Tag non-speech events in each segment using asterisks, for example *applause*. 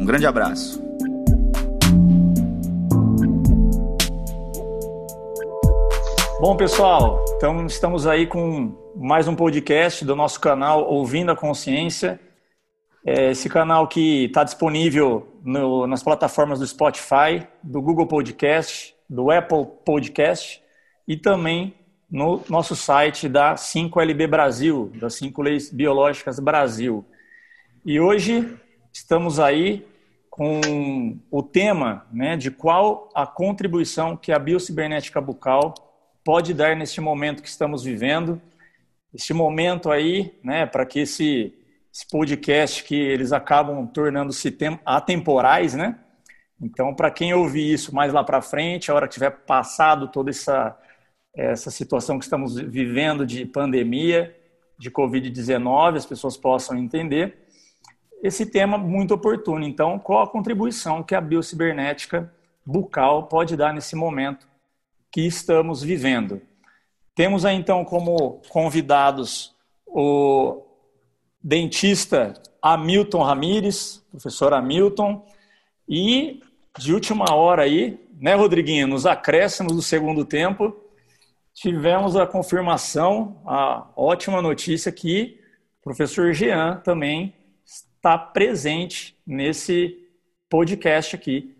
Um grande abraço. Bom, pessoal, então estamos aí com mais um podcast do nosso canal Ouvindo a Consciência. É esse canal que está disponível no, nas plataformas do Spotify, do Google Podcast, do Apple Podcast e também no nosso site da 5LB Brasil, das 5 Leis Biológicas Brasil. E hoje estamos aí com o tema né, de qual a contribuição que a biocibernética bucal pode dar neste momento que estamos vivendo. Este momento aí, né, para que esse, esse, podcast que eles acabam tornando-se atemporais, né? Então, para quem ouvir isso mais lá para frente, a hora que tiver passado toda essa, essa situação que estamos vivendo de pandemia, de Covid-19, as pessoas possam entender esse tema muito oportuno. Então, qual a contribuição que a biocibernética bucal pode dar nesse momento que estamos vivendo? Temos aí, então, como convidados o dentista Hamilton Ramires, professor Hamilton, e de última hora aí, né, Rodriguinho, nos acréscimos do segundo tempo, tivemos a confirmação, a ótima notícia que o professor Jean também está presente nesse podcast aqui,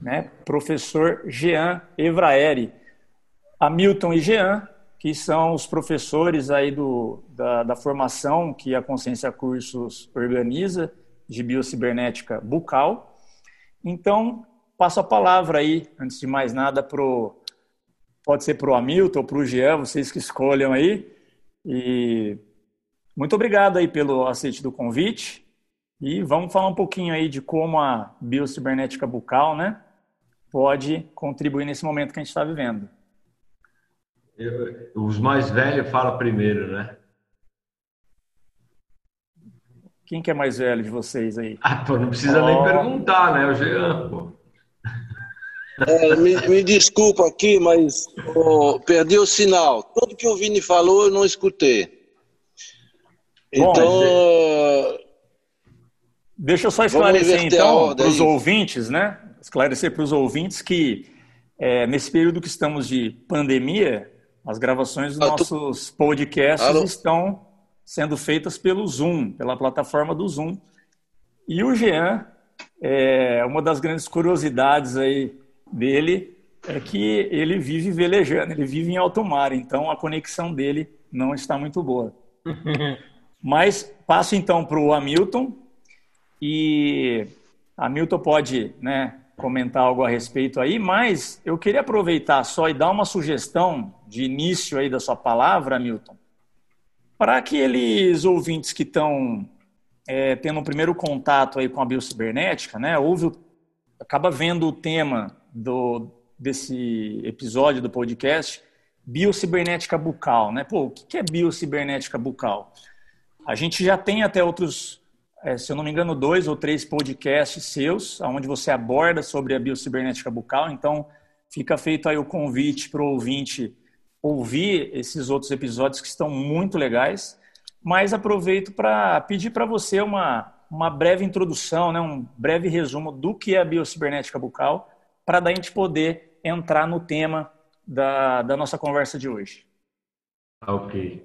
né? Professor Jean Evraeri. Hamilton e Jean, que são os professores aí do, da, da formação que a Consciência Cursos organiza de biocibernética bucal. Então, passo a palavra aí, antes de mais nada, pro, pode ser para o Hamilton ou para o Jean, vocês que escolham aí. E muito obrigado aí pelo aceite do convite. E vamos falar um pouquinho aí de como a biocibernética bucal, né, pode contribuir nesse momento que a gente está vivendo. Eu, os mais velhos falam primeiro, né? Quem que é mais velho de vocês aí? Ah, pô, não precisa oh. nem perguntar, né? O Jean, pô. É, me, me, desculpa aqui, mas oh, perdi o sinal. Tudo que o Vini falou eu não escutei. Bom, então, mas... Deixa eu só esclarecer então para os ouvintes, né? Esclarecer para os ouvintes que é, nesse período que estamos de pandemia, as gravações dos ah, nossos tu... podcasts Alô? estão sendo feitas pelo Zoom, pela plataforma do Zoom. E o Jean, é, uma das grandes curiosidades aí dele é que ele vive velejando, ele vive em alto mar, então a conexão dele não está muito boa. *laughs* Mas passo então para o Hamilton, e a Milton pode né, comentar algo a respeito aí, mas eu queria aproveitar só e dar uma sugestão de início aí da sua palavra, Milton, para aqueles ouvintes que estão é, tendo um primeiro contato aí com a biocibernética, né, ouve, acaba vendo o tema do, desse episódio do podcast, biocibernética bucal, né? Pô, o que é biocibernética bucal? A gente já tem até outros é, se eu não me engano, dois ou três podcasts seus, onde você aborda sobre a biocibernética bucal. Então, fica feito aí o convite para o ouvinte ouvir esses outros episódios que estão muito legais. Mas aproveito para pedir para você uma, uma breve introdução, né, um breve resumo do que é a biocibernética bucal, para daí a gente poder entrar no tema da, da nossa conversa de hoje. Ok.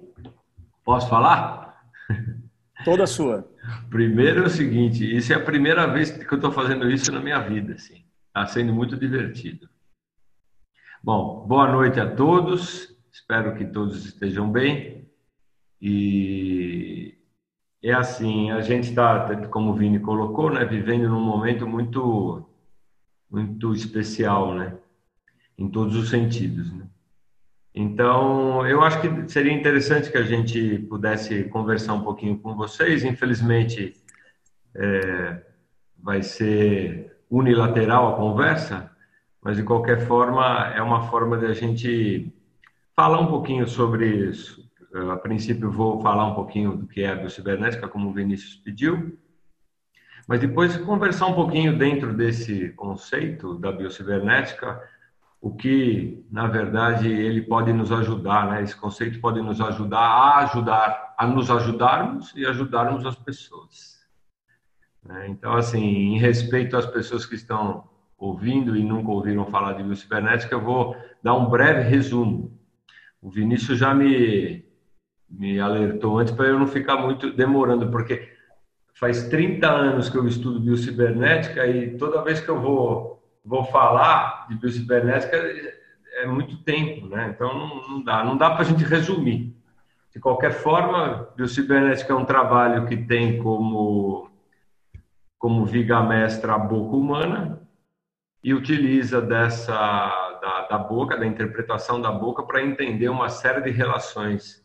Posso falar? *laughs* Toda sua. Primeiro é o seguinte, isso é a primeira vez que eu estou fazendo isso na minha vida, assim. Está sendo muito divertido. Bom, boa noite a todos. Espero que todos estejam bem. E é assim, a gente está, como o Vini colocou, né, vivendo num momento muito, muito especial, né, em todos os sentidos, né. Então, eu acho que seria interessante que a gente pudesse conversar um pouquinho com vocês. Infelizmente, é, vai ser unilateral a conversa, mas de qualquer forma é uma forma de a gente falar um pouquinho sobre isso. A princípio vou falar um pouquinho do que é a biocibernética, como o Vinícius pediu, mas depois conversar um pouquinho dentro desse conceito da biocibernética, o que, na verdade, ele pode nos ajudar, né? Esse conceito pode nos ajudar a ajudar, a nos ajudarmos e ajudarmos as pessoas. Né? Então, assim, em respeito às pessoas que estão ouvindo e nunca ouviram falar de biocibernética, eu vou dar um breve resumo. O Vinícius já me, me alertou antes para eu não ficar muito demorando, porque faz 30 anos que eu estudo biocibernética e toda vez que eu vou vou falar de biocibernética é muito tempo, né? Então não, não dá, não dá para a gente resumir. De qualquer forma, biocibernética é um trabalho que tem como como viga mestra a boca humana e utiliza dessa da, da boca, da interpretação da boca para entender uma série de relações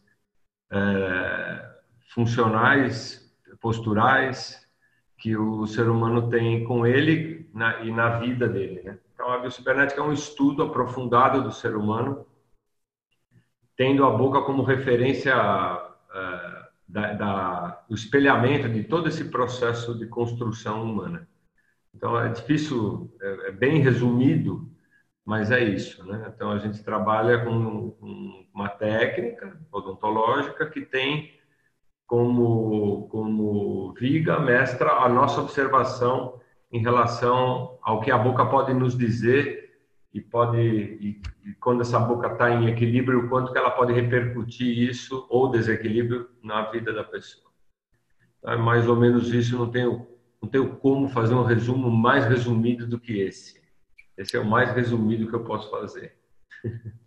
é, funcionais, posturais, que o ser humano tem com ele na, e na vida dele. Né? Então, a biocibernética é um estudo aprofundado do ser humano, tendo a boca como referência uh, da, da, do espelhamento de todo esse processo de construção humana. Então, é difícil, é, é bem resumido, mas é isso. Né? Então, a gente trabalha com, com uma técnica odontológica que tem como, como viga mestra a nossa observação em relação ao que a boca pode nos dizer e pode e, e quando essa boca está em equilíbrio, o quanto que ela pode repercutir isso ou desequilíbrio na vida da pessoa. Então, é mais ou menos isso. Não tenho não tenho como fazer um resumo mais resumido do que esse. Esse é o mais resumido que eu posso fazer. *laughs*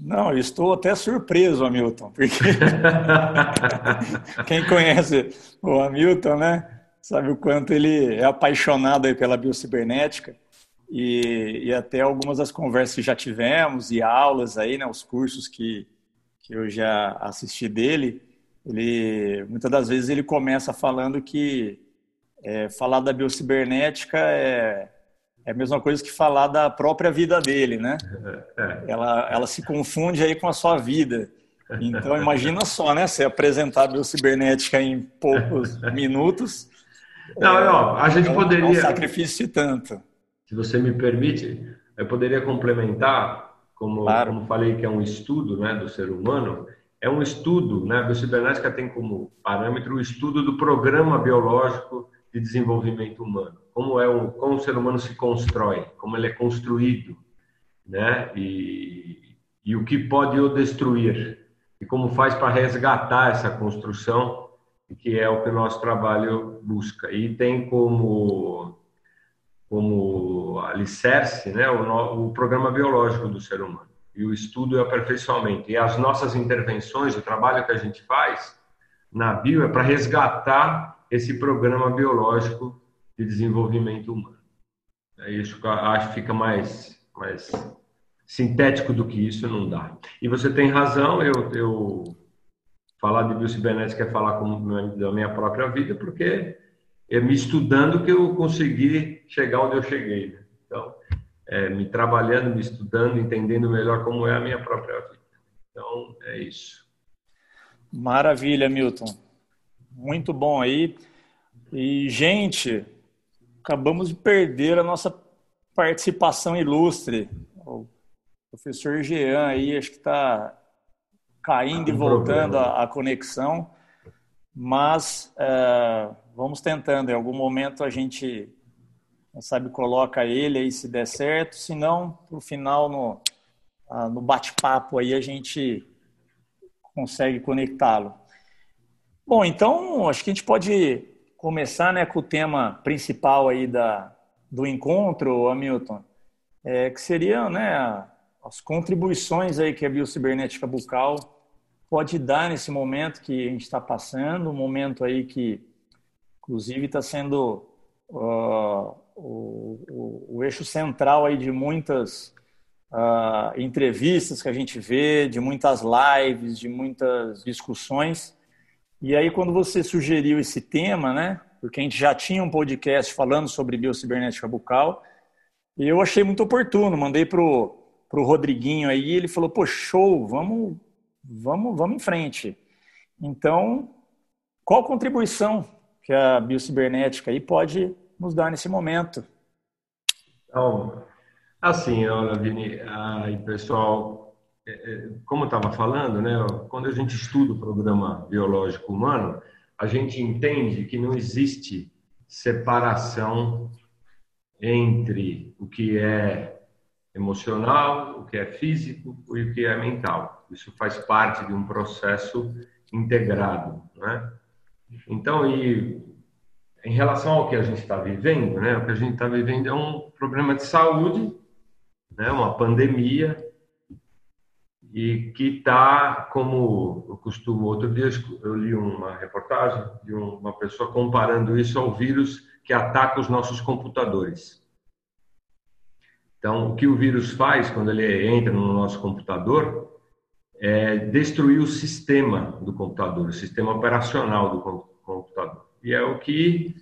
Não, estou até surpreso, Hamilton, porque *laughs* quem conhece o Hamilton, né, sabe o quanto ele é apaixonado pela biocibernética e, e até algumas das conversas que já tivemos e aulas aí, né, os cursos que, que eu já assisti dele, ele muitas das vezes ele começa falando que é, falar da biocibernética é é a mesma coisa que falar da própria vida dele, né? É, é. Ela, ela se confunde aí com a sua vida. Então, imagina só, né? Você apresentar a biocibernética em poucos *laughs* minutos. Não, é, não, a gente é um, poderia. É um sacrifício de tanto. Se você me permite, eu poderia complementar, como, claro. como falei que é um estudo né, do ser humano, é um estudo, né? A biocibernética tem como parâmetro o estudo do programa biológico de desenvolvimento humano como é um, como o ser humano se constrói, como ele é construído, né? E, e o que pode o destruir e como faz para resgatar essa construção, que é o que o nosso trabalho busca. E tem como como alicerce, né, o, o programa biológico do ser humano e o estudo e o aperfeiçoamento. E as nossas intervenções, o trabalho que a gente faz na bio é para resgatar esse programa biológico de desenvolvimento humano. É isso que acho que fica mais, mais sintético do que isso não dá. E você tem razão, eu, eu falar de biocibernética é falar da minha própria vida, porque é me estudando que eu consegui chegar onde eu cheguei. Né? Então, é, me trabalhando, me estudando, entendendo melhor como é a minha própria vida. Então, é isso. Maravilha, Milton. Muito bom aí. E, gente, acabamos de perder a nossa participação ilustre. O professor Jean aí, acho que está caindo e voltando a, a, conexão, mas é, vamos tentando. Em algum momento a gente, sabe, coloca ele aí se der certo, se não, no final, no, no bate-papo aí, a gente consegue conectá-lo. Bom, então acho que a gente pode começar né, com o tema principal aí da, do encontro, Hamilton, é, que seriam né, as contribuições aí que a biocibernética bucal pode dar nesse momento que a gente está passando, um momento aí que, inclusive, está sendo uh, o, o, o, eixo central aí de muitas uh, entrevistas que a gente vê, de muitas lives, de muitas discussões. E aí, quando você sugeriu esse tema, né, Porque a gente já tinha um podcast falando sobre biocibernética bucal e eu achei muito oportuno. Mandei pro pro Rodriguinho aí, ele falou: "Pô, show, vamos vamos vamos em frente". Então, qual contribuição que a biocibernética aí pode nos dar nesse momento? Então, assim, olha, Vini, aí, pessoal, como eu estava falando, né, quando a gente estuda o programa biológico humano, a gente entende que não existe separação entre o que é emocional, o que é físico e o que é mental. Isso faz parte de um processo integrado, né? Então, e em relação ao que a gente está vivendo, né? O que a gente está vivendo é um problema de saúde, né? Uma pandemia e que está, como eu costumo, outro dia eu li uma reportagem de uma pessoa comparando isso ao vírus que ataca os nossos computadores. Então, o que o vírus faz quando ele entra no nosso computador é destruir o sistema do computador, o sistema operacional do computador. E é o que,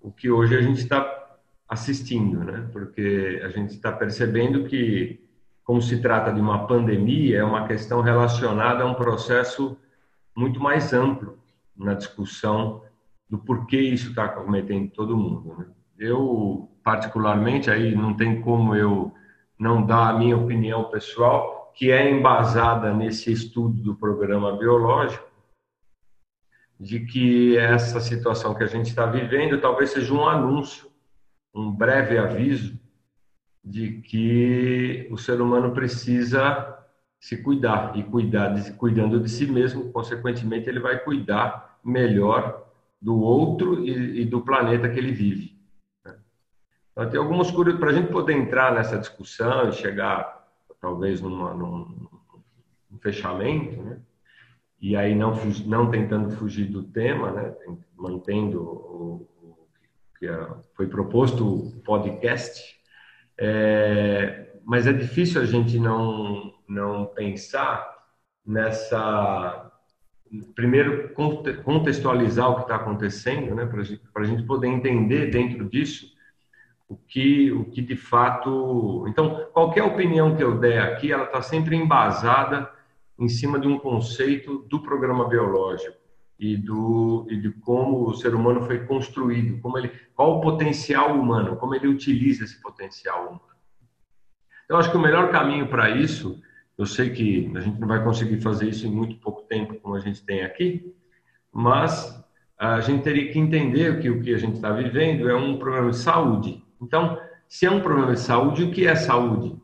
o que hoje a gente está assistindo, né? Porque a gente está percebendo que, como se trata de uma pandemia, é uma questão relacionada a um processo muito mais amplo na discussão do porquê isso está cometendo todo mundo. Né? Eu particularmente, aí não tem como eu não dar a minha opinião pessoal, que é embasada nesse estudo do programa biológico, de que essa situação que a gente está vivendo talvez seja um anúncio, um breve aviso de que o ser humano precisa se cuidar e cuidar cuidando de si mesmo, consequentemente ele vai cuidar melhor do outro e, e do planeta que ele vive. Então, tem algumas coisas para a gente poder entrar nessa discussão e chegar, talvez, numa, num, num fechamento, né? E aí não, não tentando fugir do tema, né? Mantendo o, o que foi proposto o podcast. É, mas é difícil a gente não, não pensar nessa primeiro contextualizar o que está acontecendo, né, para a gente poder entender dentro disso o que, o que de fato. Então, qualquer opinião que eu der aqui, ela está sempre embasada em cima de um conceito do programa biológico e do e de como o ser humano foi construído, como ele, qual o potencial humano, como ele utiliza esse potencial humano. Eu acho que o melhor caminho para isso, eu sei que a gente não vai conseguir fazer isso em muito pouco tempo, como a gente tem aqui, mas a gente teria que entender que o que a gente está vivendo é um problema de saúde. Então, se é um problema de saúde, o que é saúde?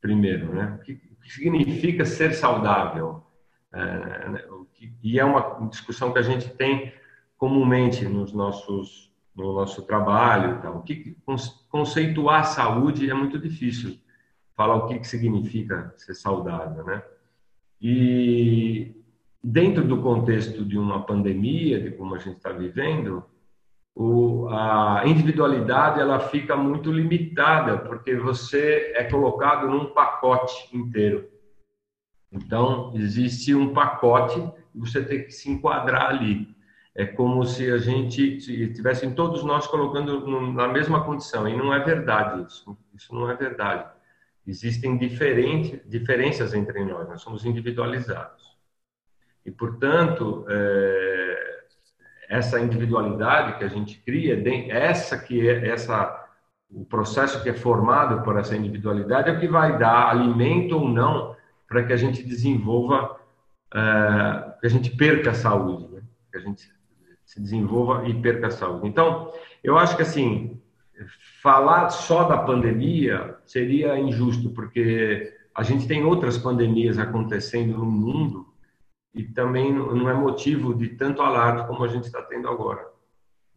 Primeiro, né? O que, significa ser saudável? E é uma discussão que a gente tem comumente nos nossos no nosso trabalho, o que conceituar saúde é muito difícil. Falar o que, que significa ser saudável, né? E dentro do contexto de uma pandemia, de como a gente está vivendo, o, a individualidade ela fica muito limitada porque você é colocado num pacote inteiro. Então existe um pacote você tem que se enquadrar ali. É como se a gente tivessem todos nós colocando na mesma condição e não é verdade isso. Isso não é verdade. Existem diferentes diferenças entre nós. Nós somos individualizados e portanto é, essa individualidade que a gente cria, essa que é essa o processo que é formado por essa individualidade é o que vai dar alimento ou não para que a gente desenvolva, é, que a gente perca a saúde, né? que a gente se desenvolva e perca a saúde. Então, eu acho que assim falar só da pandemia seria injusto, porque a gente tem outras pandemias acontecendo no mundo e também não é motivo de tanto alarde como a gente está tendo agora.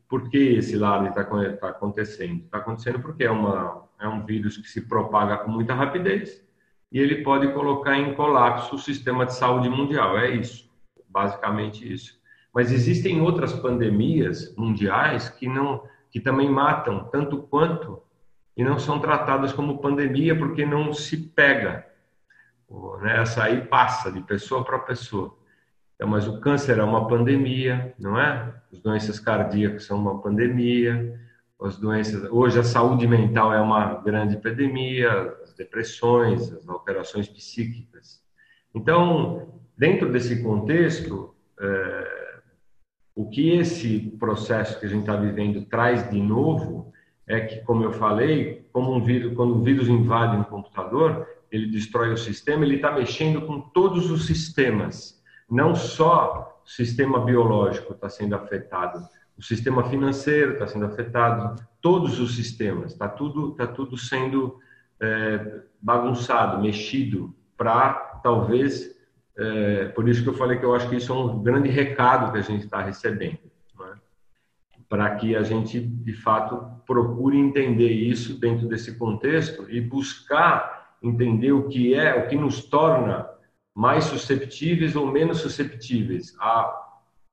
Por que esse alarde está tá acontecendo? Está acontecendo porque é, uma, é um vírus que se propaga com muita rapidez e ele pode colocar em colapso o sistema de saúde mundial. É isso, basicamente isso. Mas existem outras pandemias mundiais que não que também matam tanto quanto e não são tratadas como pandemia porque não se pega. Né? Essa aí passa de pessoa para pessoa. Então, mas o câncer é uma pandemia, não é? As doenças cardíacas são uma pandemia, as doenças. Hoje a saúde mental é uma grande epidemia, depressões, as alterações psíquicas. Então, dentro desse contexto, é, o que esse processo que a gente está vivendo traz de novo é que, como eu falei, como um vírus, quando o vírus invade um computador, ele destrói o sistema, ele está mexendo com todos os sistemas, não só o sistema biológico está sendo afetado, o sistema financeiro está sendo afetado, todos os sistemas, está tudo, tá tudo sendo é, bagunçado, mexido, para talvez, é, por isso que eu falei que eu acho que isso é um grande recado que a gente está recebendo, né? para que a gente, de fato, procure entender isso dentro desse contexto e buscar entender o que é, o que nos torna mais susceptíveis ou menos susceptíveis a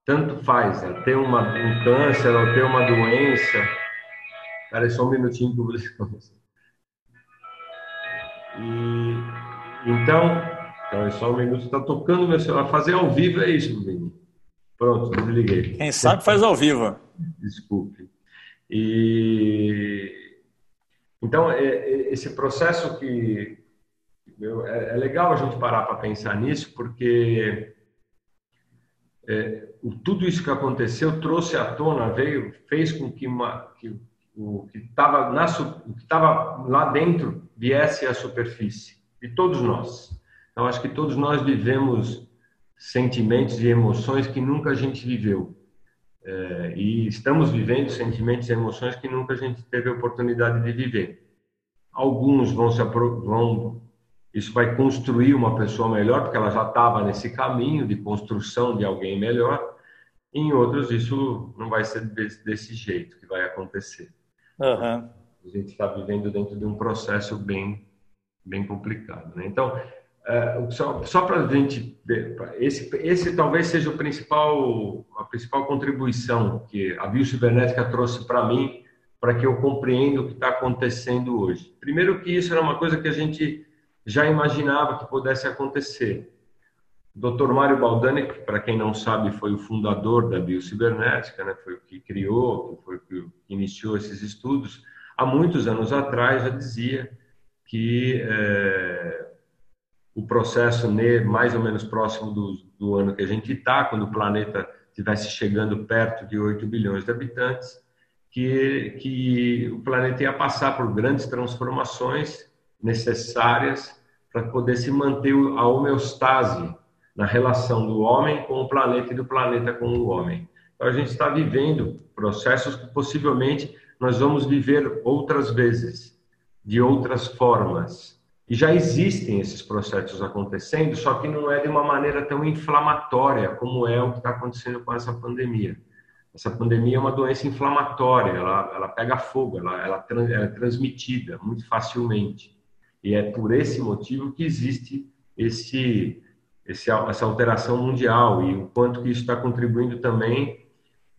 tanto faz, a ter uma, um câncer ou ter uma doença. Espera só um minutinho que eu vou E, então, então, é só um minuto, está tocando meu celular. Fazer ao vivo é isso, Vini. Pronto, desliguei. Quem sabe faz ao vivo. Desculpe. E então, é, é, esse processo que é, é, legal a gente parar para pensar nisso, porque é, tudo isso que aconteceu trouxe à tona, veio, fez com que, uma, que o que estava o que estava lá dentro viesse à superfície de todos nós. Então, acho que todos nós vivemos sentimentos e emoções que nunca a gente viveu. É, e estamos vivendo sentimentos e emoções que nunca a gente teve a oportunidade de viver. Alguns vão, se, vão isso vai construir uma pessoa melhor, porque ela já estava nesse caminho de construção de alguém melhor. Em outros, isso não vai ser desse, desse jeito que vai acontecer. Uhum. A gente está vivendo dentro de um processo bem, bem complicado. Né? Então, é, só, só para a gente esse, esse talvez seja o principal a principal contribuição que a biocibernética trouxe para mim para que eu compreenda o que está acontecendo hoje. Primeiro que isso era uma coisa que a gente já imaginava que pudesse acontecer. Dr. Mário Baldani, para quem não sabe foi o fundador da biocibernética, né, foi o que criou, foi o que iniciou esses estudos, há muitos anos atrás já dizia que é, o processo mais ou menos próximo do, do ano que a gente está, quando o planeta estivesse chegando perto de 8 bilhões de habitantes, que, que o planeta ia passar por grandes transformações necessárias para poder se manter a homeostase na relação do homem com o planeta e do planeta com o homem. Então, a gente está vivendo processos que possivelmente nós vamos viver outras vezes, de outras formas. E já existem esses processos acontecendo, só que não é de uma maneira tão inflamatória como é o que está acontecendo com essa pandemia. Essa pandemia é uma doença inflamatória, ela, ela pega fogo, ela, ela, ela é transmitida muito facilmente. E é por esse motivo que existe esse, esse, essa alteração mundial e o quanto que isso está contribuindo também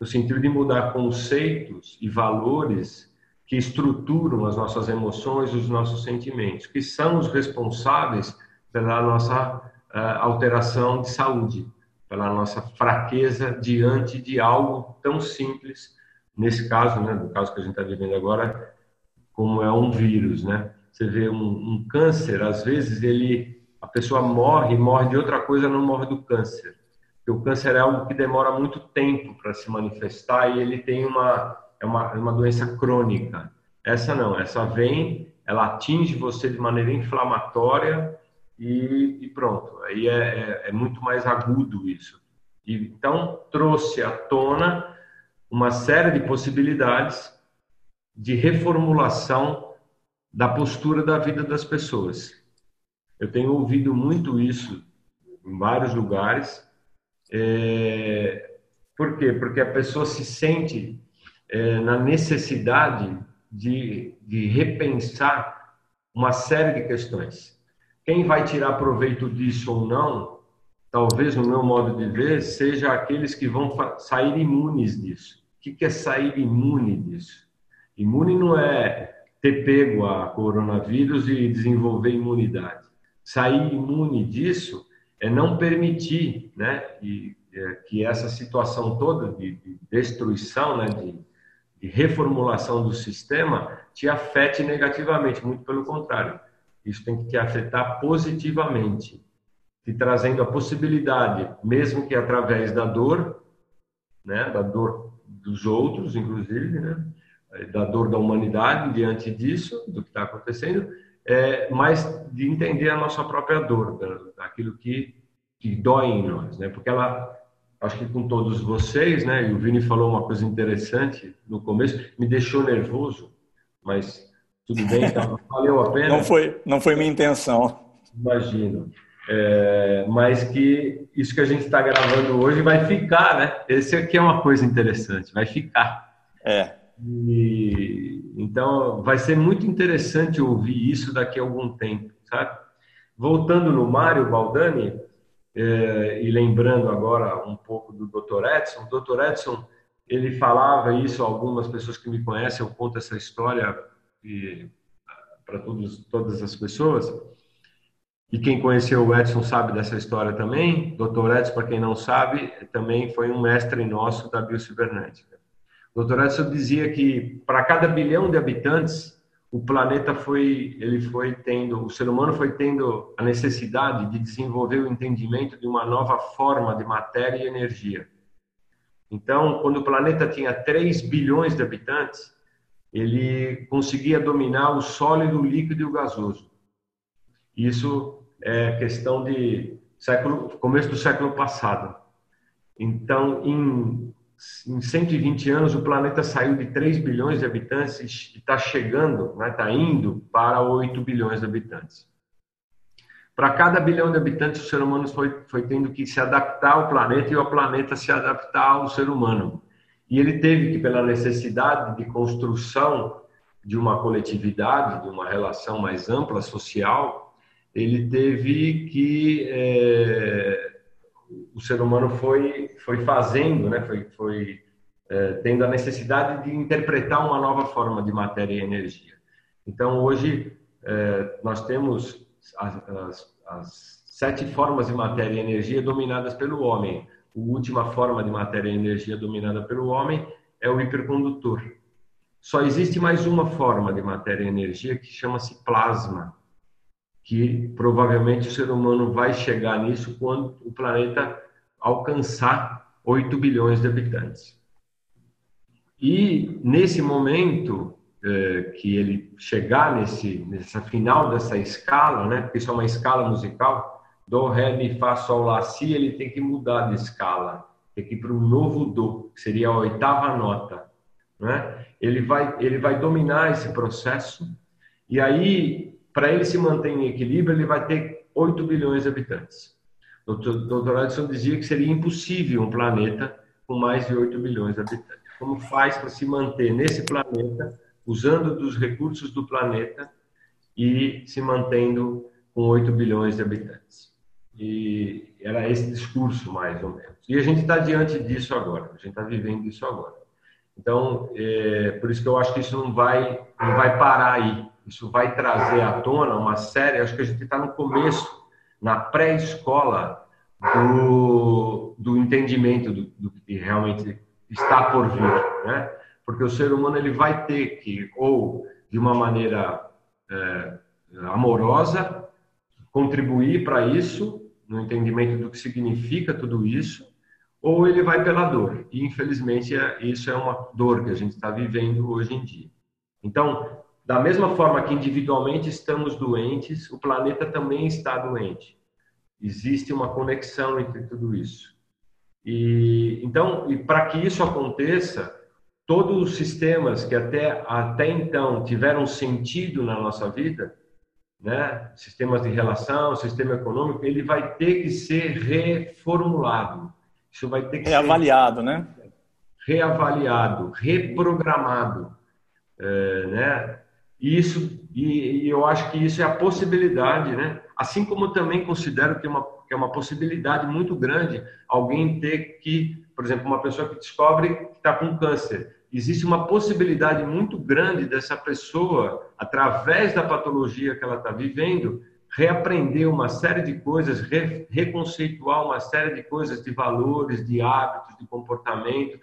no sentido de mudar conceitos e valores que estruturam as nossas emoções os nossos sentimentos, que são os responsáveis pela nossa uh, alteração de saúde, pela nossa fraqueza diante de algo tão simples, nesse caso, né, no caso que a gente está vivendo agora, como é um vírus, né? Você vê um, um câncer, às vezes ele, a pessoa morre, morre de outra coisa, não morre do câncer. Porque o câncer é algo que demora muito tempo para se manifestar e ele tem uma é uma, é uma doença crônica. Essa não, essa vem, ela atinge você de maneira inflamatória e, e pronto. Aí é, é, é, muito mais agudo isso. E, então, trouxe à tona uma série de possibilidades de reformulação da postura da vida das pessoas. Eu tenho ouvido muito isso em vários lugares. É... Por quê? Porque a pessoa se sente é, na necessidade de, de repensar uma série de questões. Quem vai tirar proveito disso ou não, talvez no meu modo de ver, seja aqueles que vão sair imunes disso. O que é sair imune disso? Imune não é ter pego a coronavírus e desenvolver imunidade. Sair imune disso é não permitir, né? E é, que essa situação toda de, de destruição, né, de, de, reformulação do sistema, te afete negativamente, muito pelo contrário. Isso tem que te afetar positivamente, te trazendo a possibilidade, mesmo que através da dor, né, da dor dos outros, inclusive, né, da dor da humanidade diante disso, do que está acontecendo, é, mas de entender a nossa própria dor, aquilo que, que dói em nós, né? Porque ela, acho que com todos vocês, né? E o Vini falou uma coisa interessante no começo, me deixou nervoso, mas tudo bem, então, *laughs* valeu a pena. Não foi, não foi minha intenção. Imagino. É, mas que isso que a gente está gravando hoje vai ficar, né? Esse aqui é uma coisa interessante, vai ficar. É. E, então, vai ser muito interessante ouvir isso daqui a algum tempo, sabe? Voltando no Mário Baldani, é, e lembrando agora um pouco do Dr. Edson, o Dr. Edson, ele falava isso, algumas pessoas que me conhecem, eu conto essa história para todas as pessoas, e quem conheceu o Edson sabe dessa história também. Dr. Edson, para quem não sabe, também foi um mestre nosso da biocibernética. Dr. Edson dizia que para cada bilhão de habitantes, o planeta foi, ele foi tendo, o ser humano foi tendo a necessidade de desenvolver o entendimento de uma nova forma de matéria e energia. Então, quando o planeta tinha 3 bilhões de habitantes, ele conseguia dominar o sólido, o líquido e o gasoso. Isso é questão de século, começo do século passado. Então, em em 120 anos, o planeta saiu de 3 bilhões de habitantes e está chegando, está né, tá indo para 8 bilhões de habitantes. Para cada bilhão de habitantes, o ser humano foi, foi tendo que se adaptar ao planeta e o planeta se adaptar ao ser humano. E ele teve que, pela necessidade de construção de uma coletividade, de uma relação mais ampla, social, ele teve que é, o ser humano foi foi fazendo, né? Foi foi é, tendo a necessidade de interpretar uma nova forma de matéria e energia. Então hoje é, nós temos as, as, as, sete formas de matéria e energia dominadas pelo homem. A última forma de matéria e energia dominada pelo homem é o hipercondutor. Só existe mais uma forma de matéria e energia que chama-se plasma que provavelmente o ser humano vai chegar nisso quando o planeta alcançar 8 bilhões de habitantes. E nesse momento é, que ele chegar nesse nessa final dessa escala, né? Porque isso é uma escala musical, do, ré, mi, fá, sol, lá, si, ele tem que mudar de escala, tem que ir para um novo do, que seria a oitava nota, né? Ele vai ele vai dominar esse processo e aí para ele se manter em equilíbrio, ele vai ter 8 bilhões de habitantes. Dr. Edson dizia que seria impossível um planeta com mais de 8 bilhões de habitantes. Como faz para se manter nesse planeta, usando dos recursos do planeta e se mantendo com 8 bilhões de habitantes? E era esse discurso, mais ou menos. E a gente está diante disso agora, a gente está vivendo isso agora. Então, é, por isso que eu acho que isso não vai, não vai parar aí isso vai trazer à tona uma série, acho que a gente está no começo, na pré-escola do, do entendimento do, do, que realmente está por vir, né? Porque o ser humano ele vai ter que, ou de uma maneira é, amorosa, contribuir para isso, no entendimento do que significa tudo isso, ou ele vai pela dor. E, infelizmente, é, isso é uma dor que a gente está vivendo hoje em dia. Então, da mesma forma que individualmente estamos doentes, o planeta também está doente. Existe uma conexão entre tudo isso. E então, e para que isso aconteça, todos os sistemas que até até então tiveram sentido na nossa vida, né, sistemas de relação, sistema econômico, ele vai ter que ser reformulado. Isso vai ter que reavaliado, ser né? Reavaliado, reprogramado, é, né? E isso e, e, eu acho que isso é a possibilidade, né? Assim como também considero que é uma que é uma possibilidade muito grande alguém ter que, por exemplo, uma pessoa que descobre que está com câncer, existe uma possibilidade muito grande dessa pessoa, através da patologia que ela está vivendo, reaprender uma série de coisas, re, reconceituar uma série de coisas, de valores, de hábitos, de comportamento,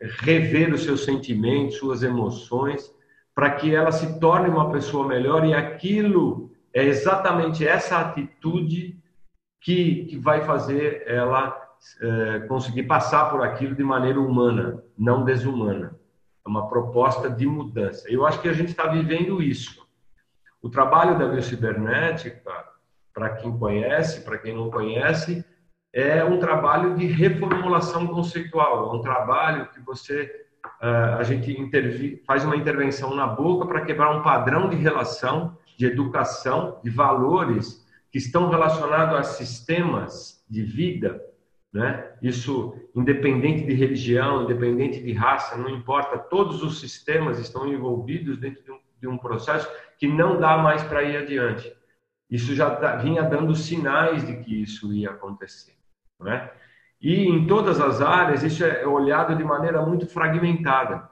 rever os seus sentimentos, suas emoções, para que ela se torne uma pessoa melhor e aquilo é exatamente essa atitude que, que vai fazer ela é, conseguir passar por aquilo de maneira humana, não desumana. É uma proposta de mudança. Eu acho que a gente está vivendo isso. O trabalho da biocibernética, para quem conhece, para quem não conhece, é um trabalho de reformulação conceitual. É um trabalho que você a gente faz uma intervenção na boca para quebrar um padrão de relação, de educação, de valores que estão relacionados a sistemas de vida né? Isso, independente de religião, independente de raça, não importa, todos os sistemas estão envolvidos dentro de um, de um processo que não dá mais para ir adiante. Isso já tá, vinha dando sinais de que isso ia acontecer. Né? E em todas as áreas, isso é olhado de maneira muito fragmentada.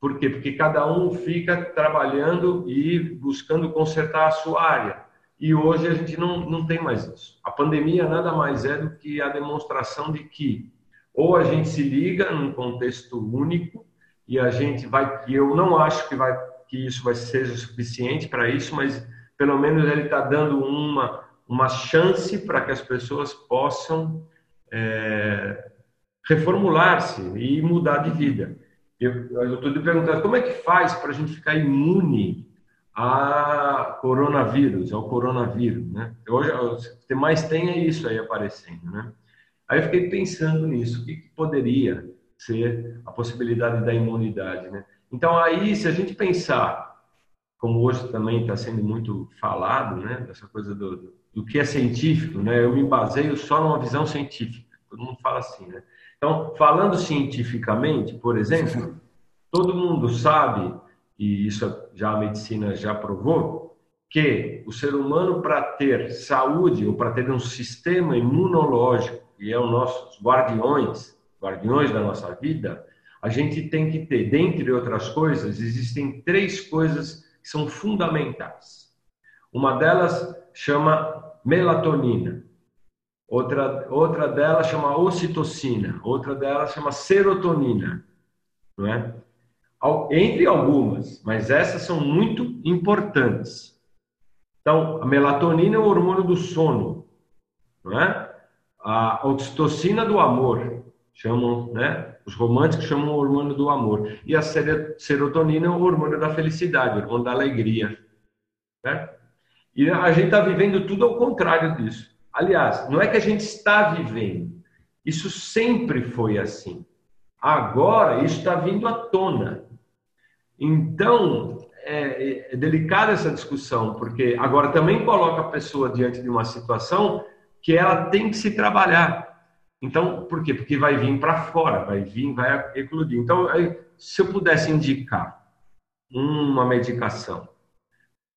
Por quê? Porque cada um fica trabalhando e buscando consertar a sua área. E hoje a gente não, não tem mais isso. A pandemia nada mais é do que a demonstração de que ou a gente se liga num contexto único e a gente vai, eu não acho que vai que isso vai ser suficiente para isso, mas pelo menos ele está dando uma uma chance para que as pessoas possam é, reformular-se e mudar de vida. Eu estou te perguntando como é que faz para a gente ficar imune a coronavírus, ao coronavírus, né? Hoje, o que mais tem é isso aí aparecendo, né? Aí eu fiquei pensando nisso, o que, que poderia ser a possibilidade da imunidade, né? Então aí, se a gente pensar, como hoje também está sendo muito falado, né? Dessa coisa do, do que é científico, né? Eu me baseio só numa visão científica, todo mundo fala assim, né? Então, falando cientificamente, por exemplo, todo mundo sabe e isso já a medicina já provou, que o ser humano, para ter saúde ou para ter um sistema imunológico, que é os nossos guardiões, guardiões da nossa vida, a gente tem que ter, dentre outras coisas, existem três coisas que são fundamentais. Uma delas chama melatonina, outra, outra delas chama ocitocina, outra delas chama serotonina, não é? entre algumas, mas essas são muito importantes. Então, a melatonina é o hormônio do sono, não é? A oxitocina do amor, chamam, né? Os românticos chamam o hormônio do amor. E a serotonina é o hormônio da felicidade, o hormônio da alegria. Certo? E a gente está vivendo tudo ao contrário disso. Aliás, não é que a gente está vivendo, isso sempre foi assim. Agora, isso está vindo à tona. Então, é, é delicada essa discussão, porque agora também coloca a pessoa diante de uma situação que ela tem que se trabalhar. Então, por quê? Porque vai vir para fora, vai vir, vai eclodir. Então, se eu pudesse indicar uma medicação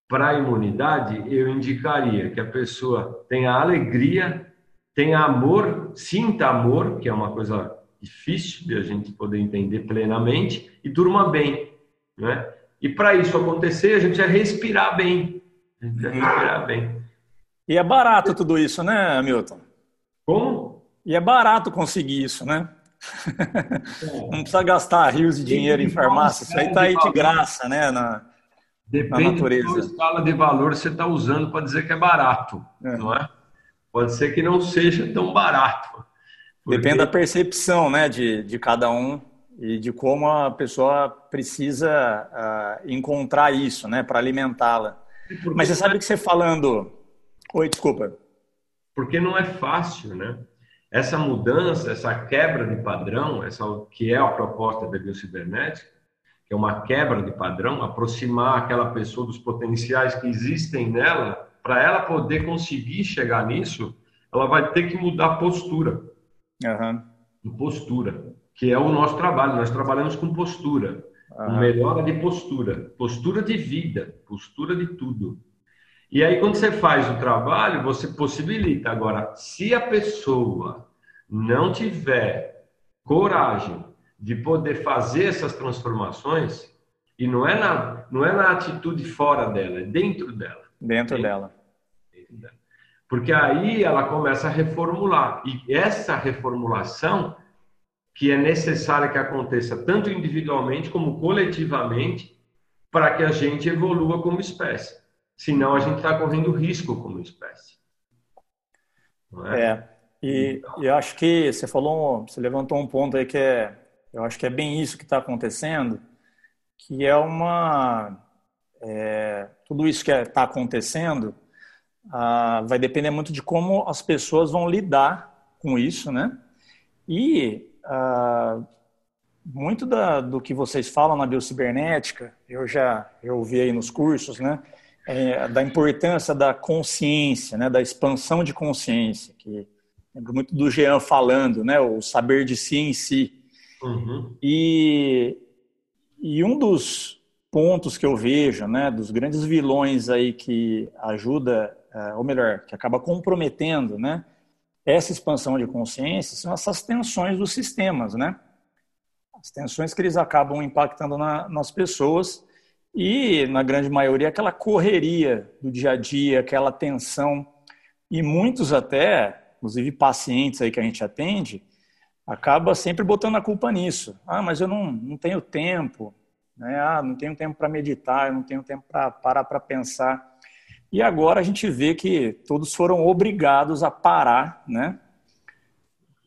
para a imunidade, eu indicaria que a pessoa tenha alegria, tenha amor, sinta amor, que é uma coisa difícil de a gente poder entender plenamente, e durma bem. Né? E para isso acontecer, a gente vai respirar bem. A gente vai respirar bem. E é barato tudo isso, né, Milton? E é barato conseguir isso, né? *laughs* Não precisa gastar rios de dinheiro em farmácia. Isso aí está aí de graça, né? Na, Depende na natureza. da escala de valor você está usando para dizer que é barato, é. não é? Pode ser que não seja tão barato. Porque... Depende da percepção, né, de, de cada um e de como a pessoa precisa uh, encontrar isso, né, para alimentá-la. Mas você sabe que você falando. Oi, desculpa. Porque não é fácil, né? Essa mudança, essa quebra de padrão, essa que é a proposta da biocibernética, que é uma quebra de padrão, aproximar aquela pessoa dos potenciais que existem nela, para ela poder conseguir chegar nisso, ela vai ter que mudar a postura. Uhum. Postura que é o nosso trabalho. Nós trabalhamos com postura, com melhora de postura, postura de vida, postura de tudo. E aí, quando você faz o trabalho, você possibilita. Agora, se a pessoa não tiver coragem de poder fazer essas transformações, e não é na, não é na atitude fora dela, é dentro dela. Dentro dela. dela. Porque aí ela começa a reformular. E essa reformulação que é necessária que aconteça tanto individualmente como coletivamente para que a gente evolua como espécie. Senão a gente está correndo risco como espécie. É? é? E eu acho que você falou, você levantou um ponto aí que é, eu acho que é bem isso que está acontecendo, que é uma, é, tudo isso que está é, acontecendo ah, vai depender muito de como as pessoas vão lidar com isso, né? E ah, muito da, do que vocês falam na biocibernética, eu já eu ouvi aí nos cursos, né? É, da importância da consciência, né? Da expansão de consciência, que lembro muito do Jean falando, né? O saber de si em si. Uhum. E, e um dos pontos que eu vejo, né? Dos grandes vilões aí que ajuda, é, ou melhor, que acaba comprometendo, né? Essa expansão de consciência são essas tensões dos sistemas, né? as tensões que eles acabam impactando na, nas pessoas e, na grande maioria, aquela correria do dia a dia, aquela tensão. E muitos até, inclusive pacientes aí que a gente atende, acaba sempre botando a culpa nisso. Ah, mas eu não, não tenho tempo, né? ah, não tenho tempo para meditar, eu não tenho tempo para parar para pensar. E agora a gente vê que todos foram obrigados a parar, né?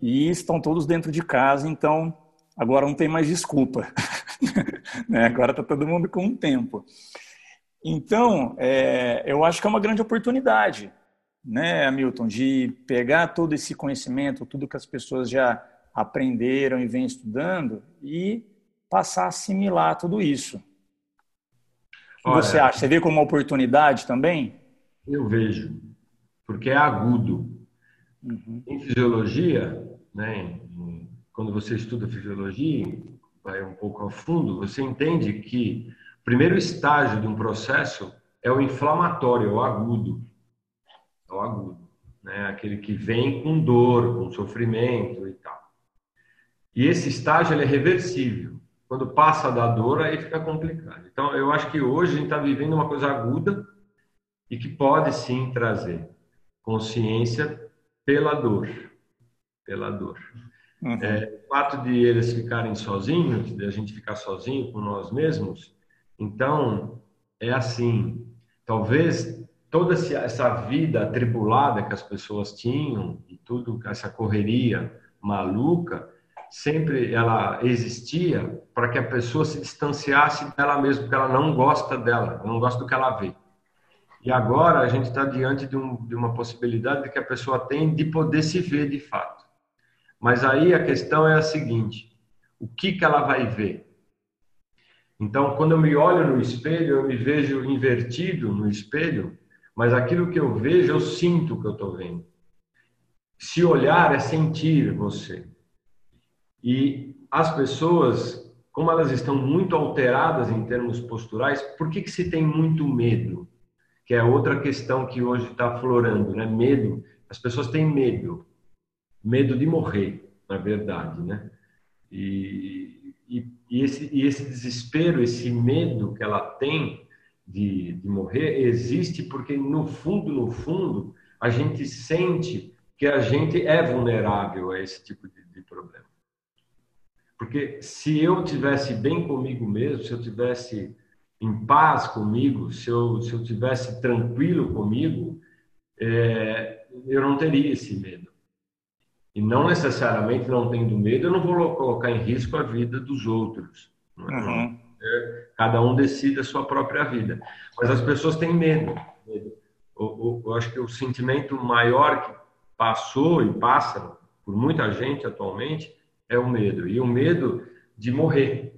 E estão todos dentro de casa, então Agora não tem mais desculpa. *laughs* né? Agora está todo mundo com um tempo. Então, é, eu acho que é uma grande oportunidade, né, Hamilton, de pegar todo esse conhecimento, tudo que as pessoas já aprenderam e vêm estudando e passar a assimilar tudo isso. O que Olha, você acha? Você vê como uma oportunidade também? Eu vejo, porque é agudo. Uhum. Em fisiologia, né, quando você estuda fisiologia, vai um pouco a fundo, você entende que o primeiro estágio de um processo é o inflamatório, é o agudo. É o agudo, né? Aquele que vem com dor, com sofrimento e tal. E esse estágio ele é reversível. Quando passa da dor, aí fica complicado. Então, eu acho que hoje a gente está vivendo uma coisa aguda e que pode sim trazer consciência pela dor. Pela dor. Uhum. É, o fato de eles ficarem sozinhos, de a gente ficar sozinho com nós mesmos, então é assim, talvez toda essa vida atribulada que as pessoas tinham e tudo essa correria maluca sempre ela existia para que a pessoa se distanciasse dela mesma porque ela não gosta dela não gosta do que ela vê e agora a gente está diante de, um, de uma possibilidade que a pessoa tem de poder se ver de fato mas aí a questão é a seguinte: o que, que ela vai ver? Então, quando eu me olho no espelho, eu me vejo invertido no espelho, mas aquilo que eu vejo, eu sinto que eu estou vendo. Se olhar é sentir você. E as pessoas, como elas estão muito alteradas em termos posturais, por que, que se tem muito medo? Que é outra questão que hoje está florando, né? Medo. As pessoas têm medo medo de morrer, na verdade, né? E, e, e, esse, e esse desespero, esse medo que ela tem de, de morrer, existe porque, no fundo, no fundo, a gente sente que a gente é vulnerável a esse tipo de, de problema. Porque se eu tivesse bem comigo mesmo, se eu tivesse em paz comigo, se eu, se eu tivesse tranquilo comigo, é, eu não teria esse medo e não necessariamente não tendo medo, eu não vou colocar em risco a vida dos outros. É? Uhum. É, cada um decide a sua própria vida. Mas as pessoas têm medo. Eu, eu acho que o sentimento maior que passou e passa por muita gente atualmente é o medo. E o medo de morrer.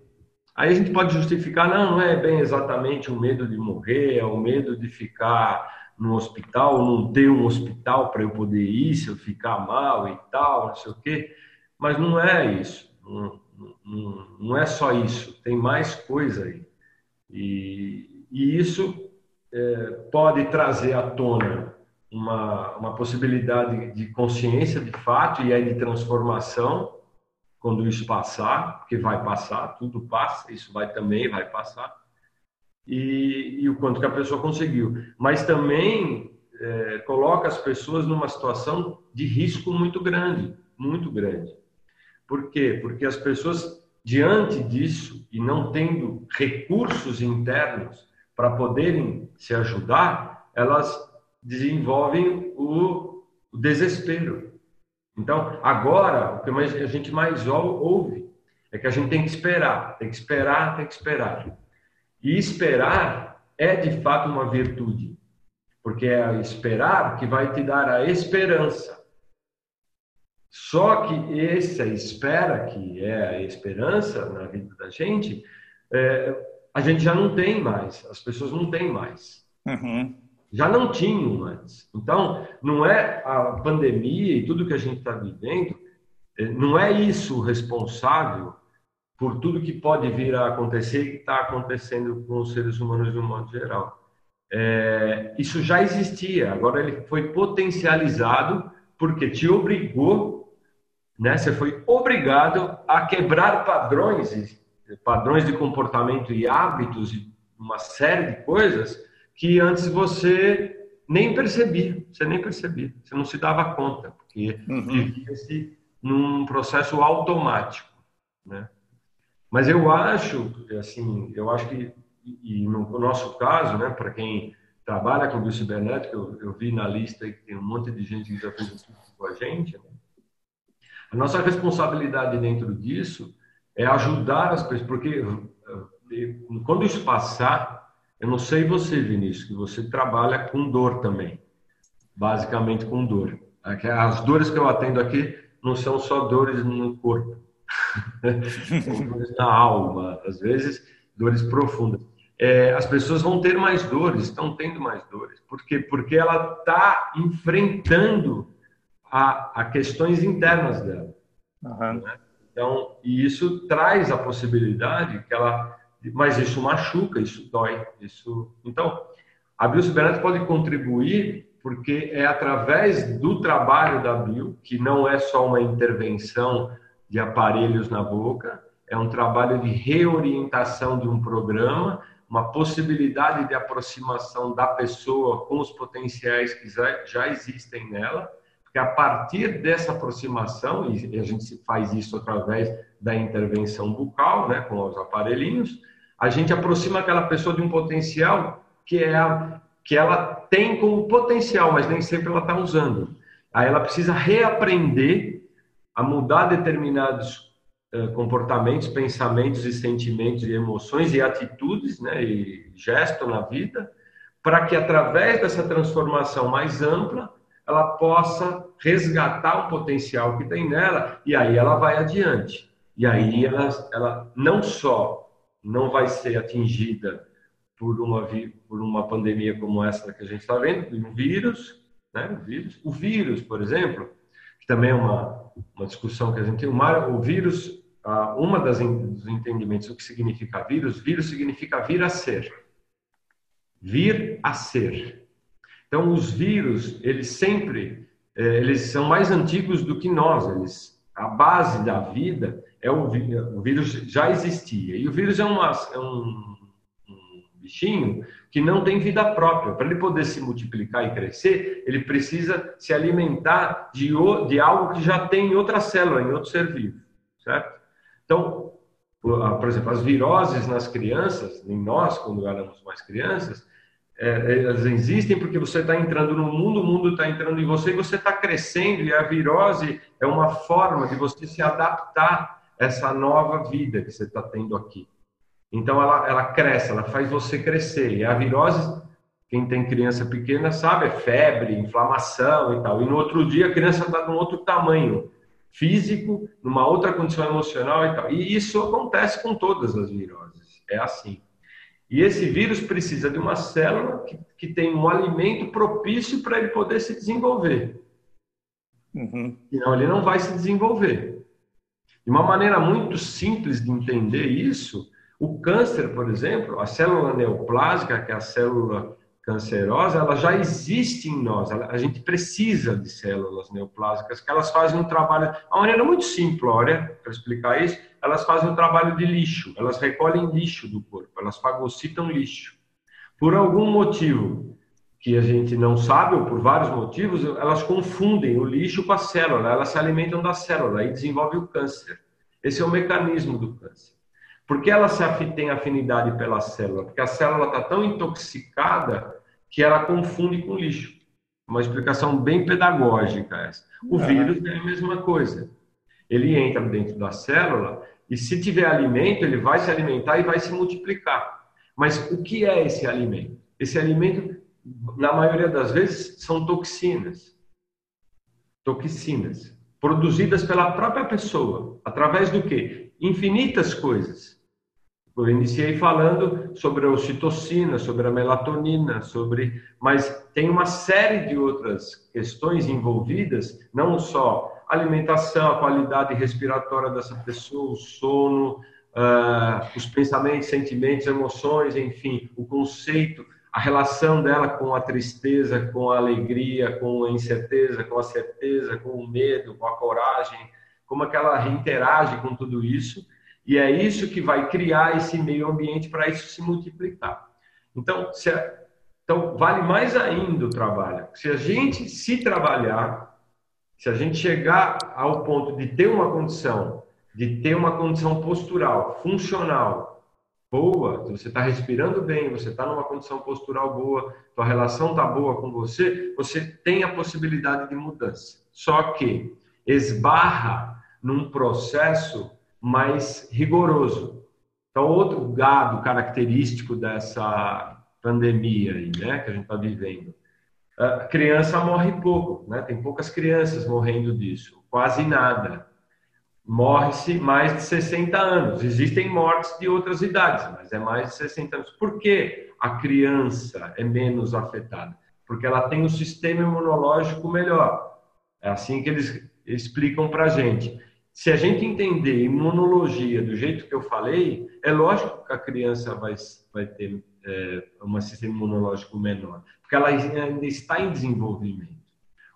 Aí a gente pode justificar, não, não é bem exatamente o medo de morrer, é o medo de ficar no hospital, não ter um hospital para eu poder ir se eu ficar mal e tal, não sei o quê. Mas não é isso. Não, não, é só isso. Tem mais coisa aí. E, e isso é, pode trazer à tona uma, uma possibilidade de consciência de fato e aí de transformação quando isso passar, porque vai passar, tudo passa, isso vai também vai passar e, e, o quanto que a pessoa conseguiu. Mas também é, coloca as pessoas numa situação de risco muito grande, muito grande. Por quê? Porque as pessoas, diante disso, e não tendo recursos internos para poderem se ajudar, elas desenvolvem o, o desespero. Então, agora, o que a gente mais ouve é que a gente tem que esperar, tem que esperar, tem que esperar. E esperar é de fato uma virtude, porque é esperar que vai te dar a esperança. Só que essa espera, que é a esperança na vida da gente, é, a gente já não tem mais, as pessoas não têm mais. Uhum. Já não tinham antes. Então, não é a pandemia e tudo que a gente está vivendo, é, não é isso responsável por tudo que pode vir a acontecer e que está acontecendo com os seres humanos de um modo geral. É, isso já existia, agora ele foi potencializado porque te obrigou, né? Você foi obrigado a quebrar padrões, padrões de comportamento e hábitos e uma série de coisas que antes você nem percebia, você nem percebia, você não se dava conta, porque uhum. vivia-se num processo automático, né? Mas eu acho, assim, eu acho que, e no nosso caso, né, para quem trabalha com biocibernética, eu, eu vi na lista que tem um monte de gente que já fez isso com a gente, né? A nossa responsabilidade dentro disso é ajudar as pessoas, porque eh, quando isso passar, eu não sei você, Vinícius, que você trabalha com dor também, basicamente com dor. As dores que eu atendo aqui não são só dores no corpo, *laughs* dores na alma, às vezes dores profundas. É, as pessoas vão ter mais dores, estão tendo mais dores. Por quê? Porque ela está enfrentando a, a, questões internas dela. Uhum. Né? Então, e isso traz a possibilidade que ela. Mas isso machuca, isso dói. Isso... Então, a biocibernética pode contribuir porque é através do trabalho da bio, que não é só uma intervenção de aparelhos na boca, é um trabalho de reorientação de um programa, uma possibilidade de aproximação da pessoa com os potenciais que já existem nela, porque a partir dessa aproximação, e a gente faz isso através da intervenção bucal, né, com os aparelhinhos, a gente aproxima aquela pessoa de um potencial que é a, que ela tem como potencial, mas nem sempre ela está usando. Aí ela precisa reaprender a mudar determinados uh, comportamentos, pensamentos e sentimentos e emoções e atitudes, né, e gesto na vida, para que através dessa transformação mais ampla ela possa resgatar o potencial que tem nela e aí ela vai adiante. E aí ela, ela não só não vai ser atingida por uma, por uma pandemia como essa que a gente está vendo, um vírus, né? o vírus. O vírus, por exemplo, que também é uma, uma discussão que a gente tem. O, vírus, uma das dos entendimentos do que significa vírus, vírus significa vir a ser. Vir a ser. Então, os vírus, eles sempre, é, eles são mais antigos do que nós. Eles, a base da vida é o, o vírus já existia. E o vírus é, uma, é um bichinho que não tem vida própria. Para ele poder se multiplicar e crescer, ele precisa se alimentar de, de algo que já tem em outra célula, em outro ser vivo, certo? Então, por exemplo, as viroses nas crianças, em nós, quando éramos mais crianças, é, elas existem porque você está entrando no mundo, o mundo está entrando em você e você está crescendo, e a virose é uma forma de você se adaptar a essa nova vida que você está tendo aqui. Então ela, ela cresce, ela faz você crescer. E a virose, quem tem criança pequena sabe, é febre, inflamação e tal. E no outro dia a criança está num outro tamanho físico, numa outra condição emocional e tal. E isso acontece com todas as viroses. É assim. E esse vírus precisa de uma célula que, que tem um alimento propício para ele poder se desenvolver. Uhum. Senão ele não vai se desenvolver. De uma maneira muito simples de entender isso o câncer, por exemplo, a célula neoplásica, que é a célula cancerosa, ela já existe em nós. A gente precisa de células neoplásicas, que elas fazem um trabalho, de uma maneira muito simplória, para explicar isso, elas fazem um trabalho de lixo, elas recolhem lixo do corpo, elas fagocitam lixo. Por algum motivo que a gente não sabe, ou por vários motivos, elas confundem o lixo com a célula, elas se alimentam da célula e desenvolvem o câncer. Esse é o mecanismo do câncer. Por que ela se tem afinidade pela célula? Porque a célula está tão intoxicada que ela confunde com lixo. Uma explicação bem pedagógica essa. O é. vírus é a mesma coisa. Ele entra dentro da célula e se tiver alimento, ele vai se alimentar e vai se multiplicar. Mas o que é esse alimento? Esse alimento, na maioria das vezes, são toxinas. Toxinas produzidas pela própria pessoa, através do quê? Infinitas coisas. Eu iniciei falando sobre a ocitocina, sobre a melatonina, sobre, mas tem uma série de outras questões envolvidas, não só alimentação, a qualidade respiratória dessa pessoa, o sono, uh, os pensamentos, sentimentos, emoções, enfim, o conceito, a relação dela com a tristeza, com a alegria, com a incerteza, com a certeza, com o medo, com a coragem, como é que ela interage com tudo isso, e é isso que vai criar esse meio ambiente para isso se multiplicar. Então, se, então, vale mais ainda o trabalho. Se a gente se trabalhar, se a gente chegar ao ponto de ter uma condição, de ter uma condição postural, funcional, boa, você está respirando bem, você está numa condição postural boa, tua relação está boa com você, você tem a possibilidade de mudança. Só que esbarra num processo mais rigoroso. Então, outro gado característico dessa pandemia aí, né, que a gente está vivendo, a criança morre pouco, né? Tem poucas crianças morrendo disso, quase nada. Morre-se mais de 60 anos. Existem mortes de outras idades, mas é mais de 60 anos. Por que a criança é menos afetada? Porque ela tem um sistema imunológico melhor. É assim que eles explicam para a gente. Se a gente entender imunologia do jeito que eu falei, é lógico que a criança vai, vai ter é, um sistema imunológico menor, porque ela ainda está em desenvolvimento.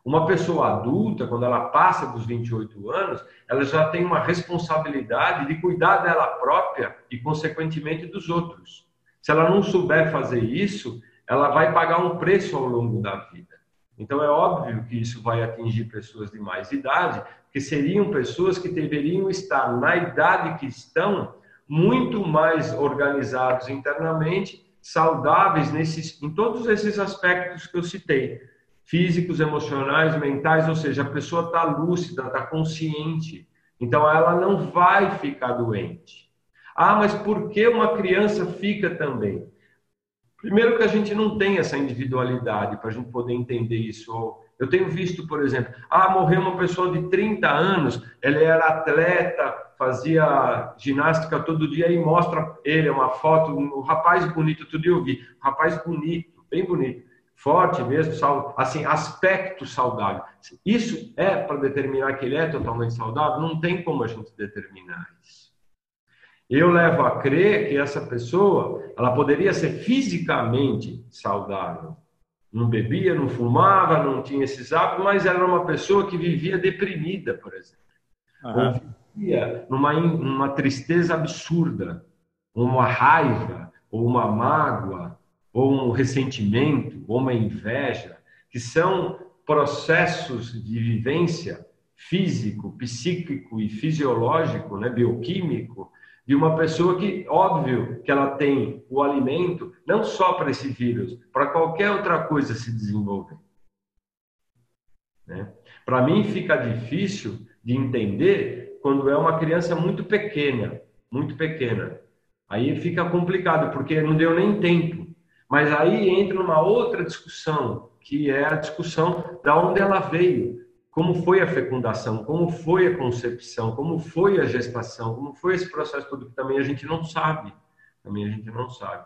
Uma pessoa adulta, quando ela passa dos 28 anos, ela já tem uma responsabilidade de cuidar dela própria e, consequentemente, dos outros. Se ela não souber fazer isso, ela vai pagar um preço ao longo da vida. Então, é óbvio que isso vai atingir pessoas de mais idade, que seriam pessoas que deveriam estar na idade que estão muito mais organizados internamente, saudáveis nesses, em todos esses aspectos que eu citei, físicos, emocionais, mentais, ou seja, a pessoa está lúcida, está consciente, então ela não vai ficar doente. Ah, mas por que uma criança fica também? Primeiro que a gente não tem essa individualidade para a gente poder entender isso. Eu tenho visto, por exemplo, ah, morreu uma pessoa de 30 anos, ela era atleta, fazia ginástica todo dia e mostra ele uma foto, um rapaz bonito, dia eu vi, rapaz bonito, bem bonito, forte mesmo, assim, aspecto saudável. Isso é para determinar que ele é totalmente saudável? Não tem como a gente determinar isso. Eu levo a crer que essa pessoa, ela poderia ser fisicamente saudável. Não bebia, não fumava, não tinha esses hábitos, mas era uma pessoa que vivia deprimida, por exemplo. Uhum. Ou vivia numa, numa tristeza absurda, uma raiva, ou uma mágoa, ou um ressentimento, ou uma inveja, que são processos de vivência físico, psíquico e fisiológico, né, bioquímico, de uma pessoa que, óbvio, que ela tem o alimento não só para esse vírus, para qualquer outra coisa se desenvolver. Né? Para mim fica difícil de entender quando é uma criança muito pequena, muito pequena. Aí fica complicado, porque não deu nem tempo. Mas aí entra uma outra discussão, que é a discussão da onde ela veio como foi a fecundação, como foi a concepção, como foi a gestação, como foi esse processo todo que também a gente não sabe. Também a gente não sabe.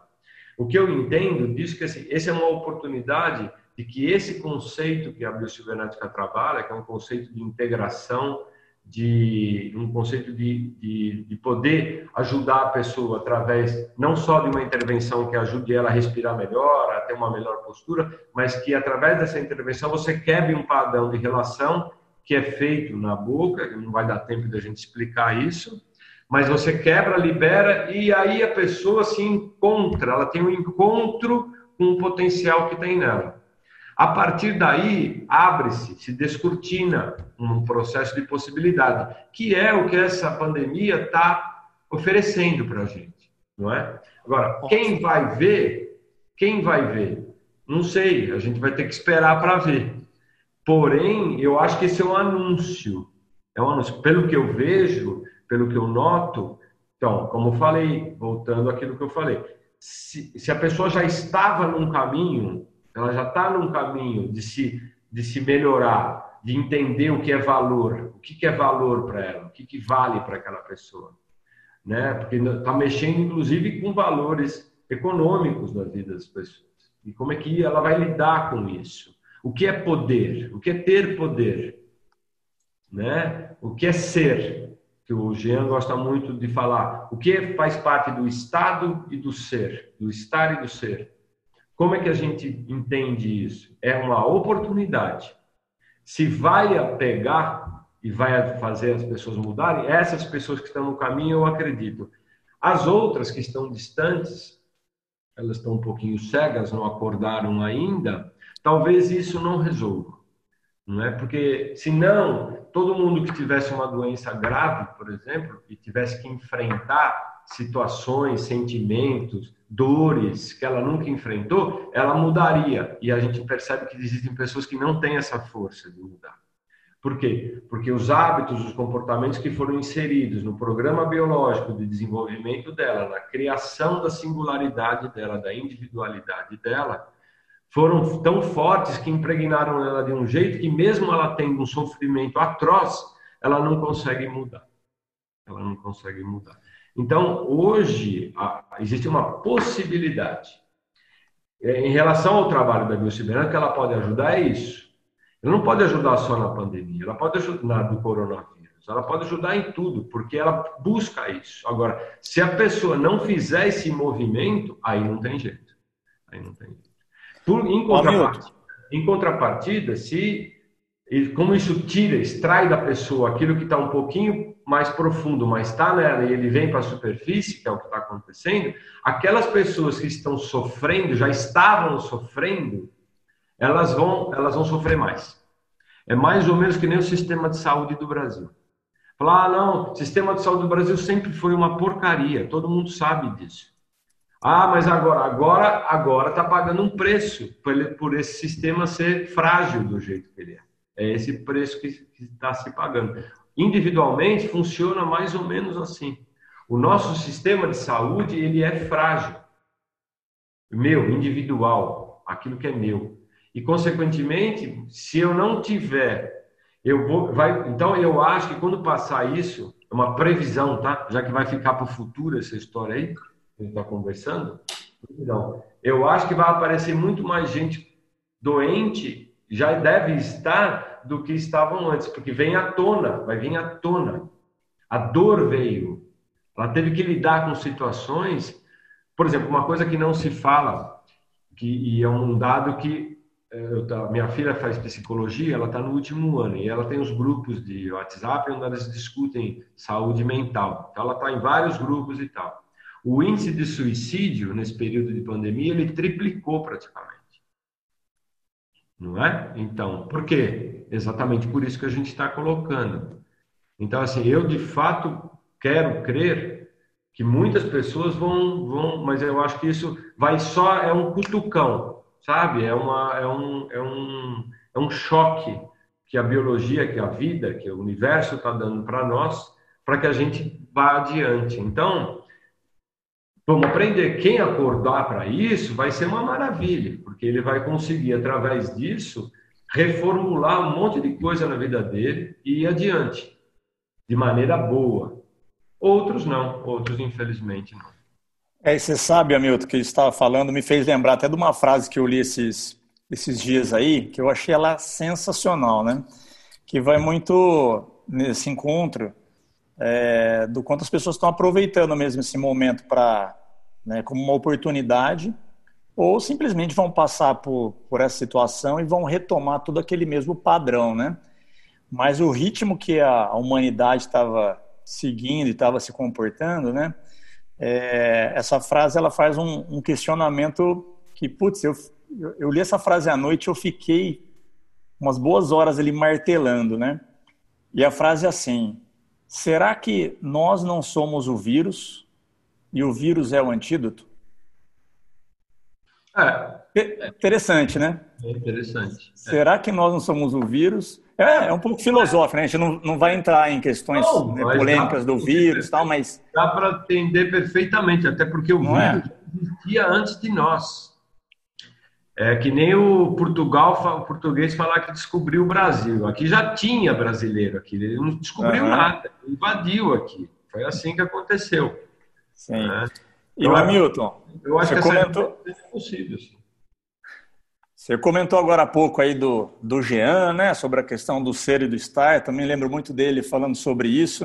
O que eu entendo disso que assim, essa é uma oportunidade de que esse conceito que a biocibernética trabalha, que é um conceito de integração de um conceito de, de, de, poder ajudar a pessoa através não só de uma intervenção que ajude ela a respirar melhor, a ter uma melhor postura, mas que através dessa intervenção você quebre um padrão de relação que é feito na boca, não vai dar tempo da gente explicar isso, mas você quebra, libera e aí a pessoa se encontra, ela tem um encontro com o potencial que tem nela. A partir daí, abre-se, se descortina um processo de possibilidade, que é o que essa pandemia está oferecendo para a gente, não é? Agora, quem vai ver, quem vai ver? Não sei, a gente vai ter que esperar para ver. Porém, eu acho que esse é um anúncio. É um anúncio. Pelo que eu vejo, pelo que eu noto, então, como eu falei, voltando àquilo que eu falei, se, se a pessoa já estava num caminho ela já está num caminho de se, de se melhorar, de entender o que é valor, o que, que é valor para ela, o que, que vale para aquela pessoa. Né? Porque está mexendo, inclusive, com valores econômicos da vida das pessoas. E como é que ela vai lidar com isso? O que é poder? O que é ter poder? Né? O que é ser? Que o Jean gosta muito de falar. O que faz parte do estado e do ser, do estar e do ser. Como é que a gente entende isso? É uma oportunidade. Se vai pegar e vai fazer as pessoas mudarem, essas pessoas que estão no caminho, eu acredito. As outras que estão distantes, elas estão um pouquinho cegas, não acordaram ainda, talvez isso não resolva. Não é? Porque, se não, todo mundo que tivesse uma doença grave, por exemplo, e tivesse que enfrentar situações, sentimentos, dores que ela nunca enfrentou, ela mudaria. E a gente percebe que existem pessoas que não têm essa força de mudar. Por quê? Porque os hábitos, os comportamentos que foram inseridos no programa biológico de desenvolvimento dela, na criação da singularidade dela, da individualidade dela, foram tão fortes que impregnaram ela de um jeito que, mesmo ela tendo um sofrimento atroz, ela não consegue mudar. Ela não consegue mudar. Então, hoje, existe uma possibilidade. É, em relação ao trabalho da biocibernética, ela pode ajudar é isso. Ela não pode ajudar só na pandemia, ela pode ajudar do coronavírus, ela pode ajudar em tudo, porque ela busca isso. Agora, se a pessoa não fizer esse movimento, aí não tem jeito. Aí não tem jeito. Por, em, contrapartida, em contrapartida, se como isso tira, extrai da pessoa aquilo que está um pouquinho mais profundo, mas está nela e ele vem para a superfície, que é o que está acontecendo, aquelas pessoas que estão sofrendo, já estavam sofrendo, elas vão, elas vão sofrer mais. É mais ou menos que nem o sistema de saúde do Brasil. Falar, ah, não, o sistema de saúde do Brasil sempre foi uma porcaria, todo mundo sabe disso. Ah, mas agora, agora, agora está pagando um preço por esse sistema ser frágil do jeito que ele é. É esse preço que está se pagando. Individualmente funciona mais ou menos assim. O nosso sistema de saúde ele é frágil, meu, individual, aquilo que é meu. E consequentemente, se eu não tiver, eu vou, vai. Então eu acho que quando passar isso, é uma previsão, tá? Já que vai ficar para o futuro essa história aí, que a gente está conversando. Então, eu acho que vai aparecer muito mais gente doente, já deve estar do que estavam antes, porque vem à tona, vai vir à tona. A dor veio. Ela teve que lidar com situações, por exemplo, uma coisa que não se fala, que, e é um dado que eh, eu, minha filha faz psicologia, ela está no último ano e ela tem os grupos de WhatsApp onde elas discutem saúde mental. Então, ela está em vários grupos e tal. O índice de suicídio nesse período de pandemia ele triplicou praticamente não é? Então, por quê? Exatamente por isso que a gente está colocando. Então, assim, eu de fato quero crer que muitas pessoas vão, vão, mas eu acho que isso vai só é um cutucão, sabe? É uma, é um, é um, é um choque que a biologia, que a vida, que o universo está dando para nós, para que a gente vá adiante. Então, Vamos aprender. Quem acordar para isso vai ser uma maravilha, porque ele vai conseguir, através disso, reformular um monte de coisa na vida dele e ir adiante, de maneira boa. Outros não, outros infelizmente não. É, você sabe, Hamilton, que estava falando, me fez lembrar até de uma frase que eu li esses, esses dias aí, que eu achei ela sensacional, né? Que vai muito nesse encontro é, do quanto as pessoas estão aproveitando mesmo esse momento para né, como uma oportunidade, ou simplesmente vão passar por, por essa situação e vão retomar todo aquele mesmo padrão, né? Mas o ritmo que a humanidade estava seguindo e estava se comportando, né? É, essa frase ela faz um, um, questionamento que, putz, eu, eu, li essa frase à noite, eu fiquei umas boas horas ali martelando, né? E a frase é assim: será que nós não somos o vírus e o vírus é o antídoto? É. Interessante, né? É interessante. Será que nós não somos o vírus? É, é um pouco filosófico, né? A gente não, não vai entrar em questões não, né, polêmicas do vírus e tal, mas. Dá para entender perfeitamente, até porque o não é? vírus é? existia antes de nós. É que nem o Portugal, o português falar que descobriu o Brasil. Aqui já tinha brasileiro aqui, ele não descobriu uhum. nada, invadiu aqui. Foi assim que aconteceu. Sim. É. E o Hamilton, eu acho que comentou... é possível. Sim. Você comentou agora há pouco aí do, do Jean, né, sobre a questão do ser e do estar. Eu também lembro muito dele falando sobre isso.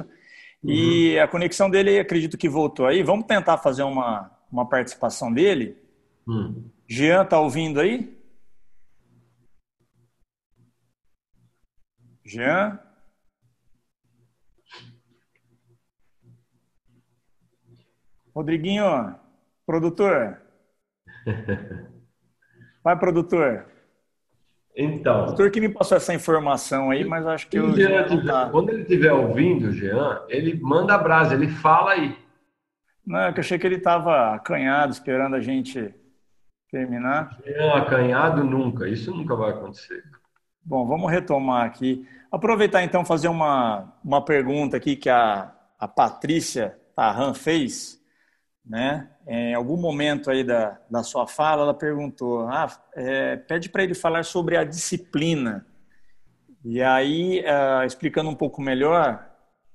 Uhum. E a conexão dele, acredito que voltou aí. Vamos tentar fazer uma, uma participação dele. Hum. Jean, tá ouvindo aí? Jean? Rodriguinho, produtor. Vai, produtor. Então. O produtor que me passou essa informação aí, mas acho que o Jean tá. Quando ele estiver ouvindo, Jean, ele manda a brasa, ele fala aí. Não, é que eu achei que ele estava acanhado, esperando a gente terminar. Jean acanhado nunca, isso nunca vai acontecer. Bom, vamos retomar aqui. Aproveitar então fazer uma, uma pergunta aqui que a, a Patrícia Tarran fez né? Em algum momento aí da, da sua fala, ela perguntou: ah, é, pede para ele falar sobre a disciplina. E aí, uh, explicando um pouco melhor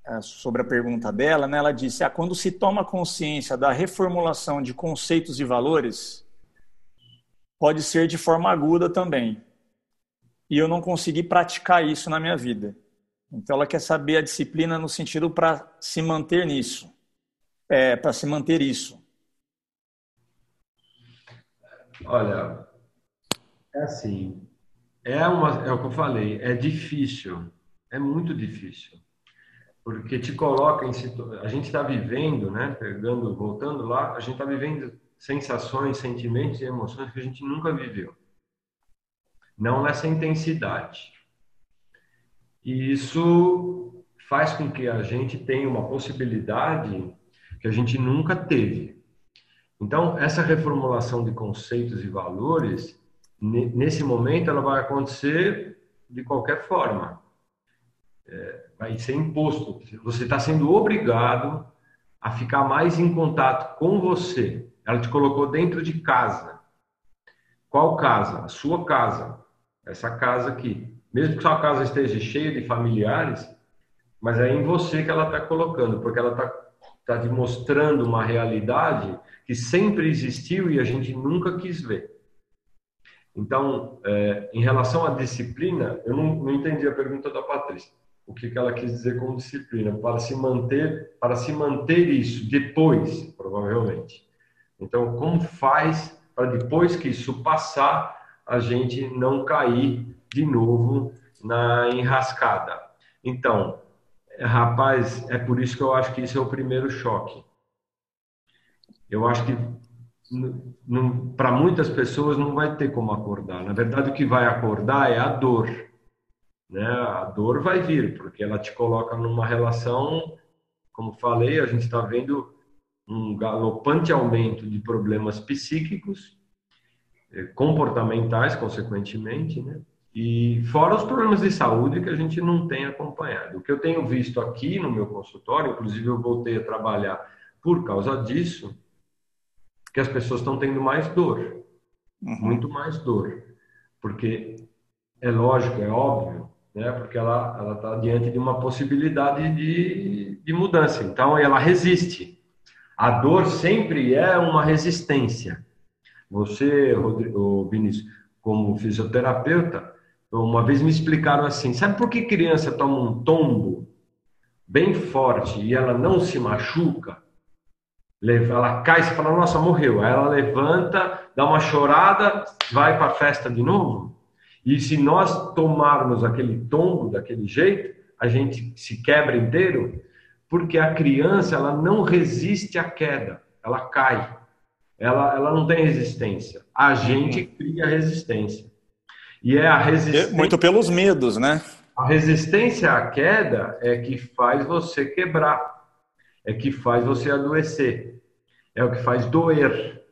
uh, sobre a pergunta dela, né, ela disse: ah, quando se toma consciência da reformulação de conceitos e valores, pode ser de forma aguda também. E eu não consegui praticar isso na minha vida. Então, ela quer saber a disciplina no sentido para se manter nisso é, para se manter isso? Olha, é assim, é, uma, é o que eu falei, é difícil, é muito difícil, porque te coloca em situação. A gente está vivendo, né? Pegando, voltando lá, a gente está vivendo sensações, sentimentos e emoções que a gente nunca viveu, não nessa intensidade. E isso faz com que a gente tenha uma possibilidade que a gente nunca teve. Então, essa reformulação de conceitos e valores, nesse momento, ela vai acontecer de qualquer forma. É, vai ser imposto. Você está sendo obrigado a ficar mais em contato com você. Ela te colocou dentro de casa. Qual casa? A sua casa. Essa casa aqui. Mesmo que sua casa esteja cheia de familiares, mas é em você que ela está colocando, porque ela está está demonstrando uma realidade que sempre existiu e a gente nunca quis ver. Então, é, em relação à disciplina, eu não, não, entendi a pergunta da Patrícia. O que, que ela quis dizer com disciplina? Para se manter, para se manter isso depois, provavelmente. Então, como faz para depois que isso passar, a gente não cair de novo na enrascada? Então, Rapaz, é por isso que eu acho que isso é o primeiro choque. Eu acho que para muitas pessoas não vai ter como acordar. Na verdade, o que vai acordar é a dor. Né? A dor vai vir, porque ela te coloca numa relação, como falei, a gente está vendo um galopante aumento de problemas psíquicos, eh, comportamentais, consequentemente, né? E fora os problemas de saúde que a gente não tem acompanhado. O que eu tenho visto aqui no meu consultório, inclusive eu voltei a trabalhar por causa disso, que as pessoas estão tendo mais dor, uhum. muito mais dor, porque é lógico, é óbvio, né? Porque ela está diante de uma possibilidade de, de mudança. Então ela resiste. A dor sempre é uma resistência. Você, Rodrigo, Vinícius, como fisioterapeuta, uma vez me explicaram assim: sabe por que criança toma um tombo bem forte e ela não se machuca? Ela cai e fala: Nossa, morreu. Aí ela levanta, dá uma chorada, vai para a festa de novo. E se nós tomarmos aquele tombo daquele jeito, a gente se quebra inteiro, porque a criança ela não resiste à queda, ela cai. ela, ela não tem resistência. A gente uhum. cria resistência. E é a resistência. Muito pelos medos, né? A resistência à queda é que faz você quebrar, é que faz você adoecer, é o que faz doer.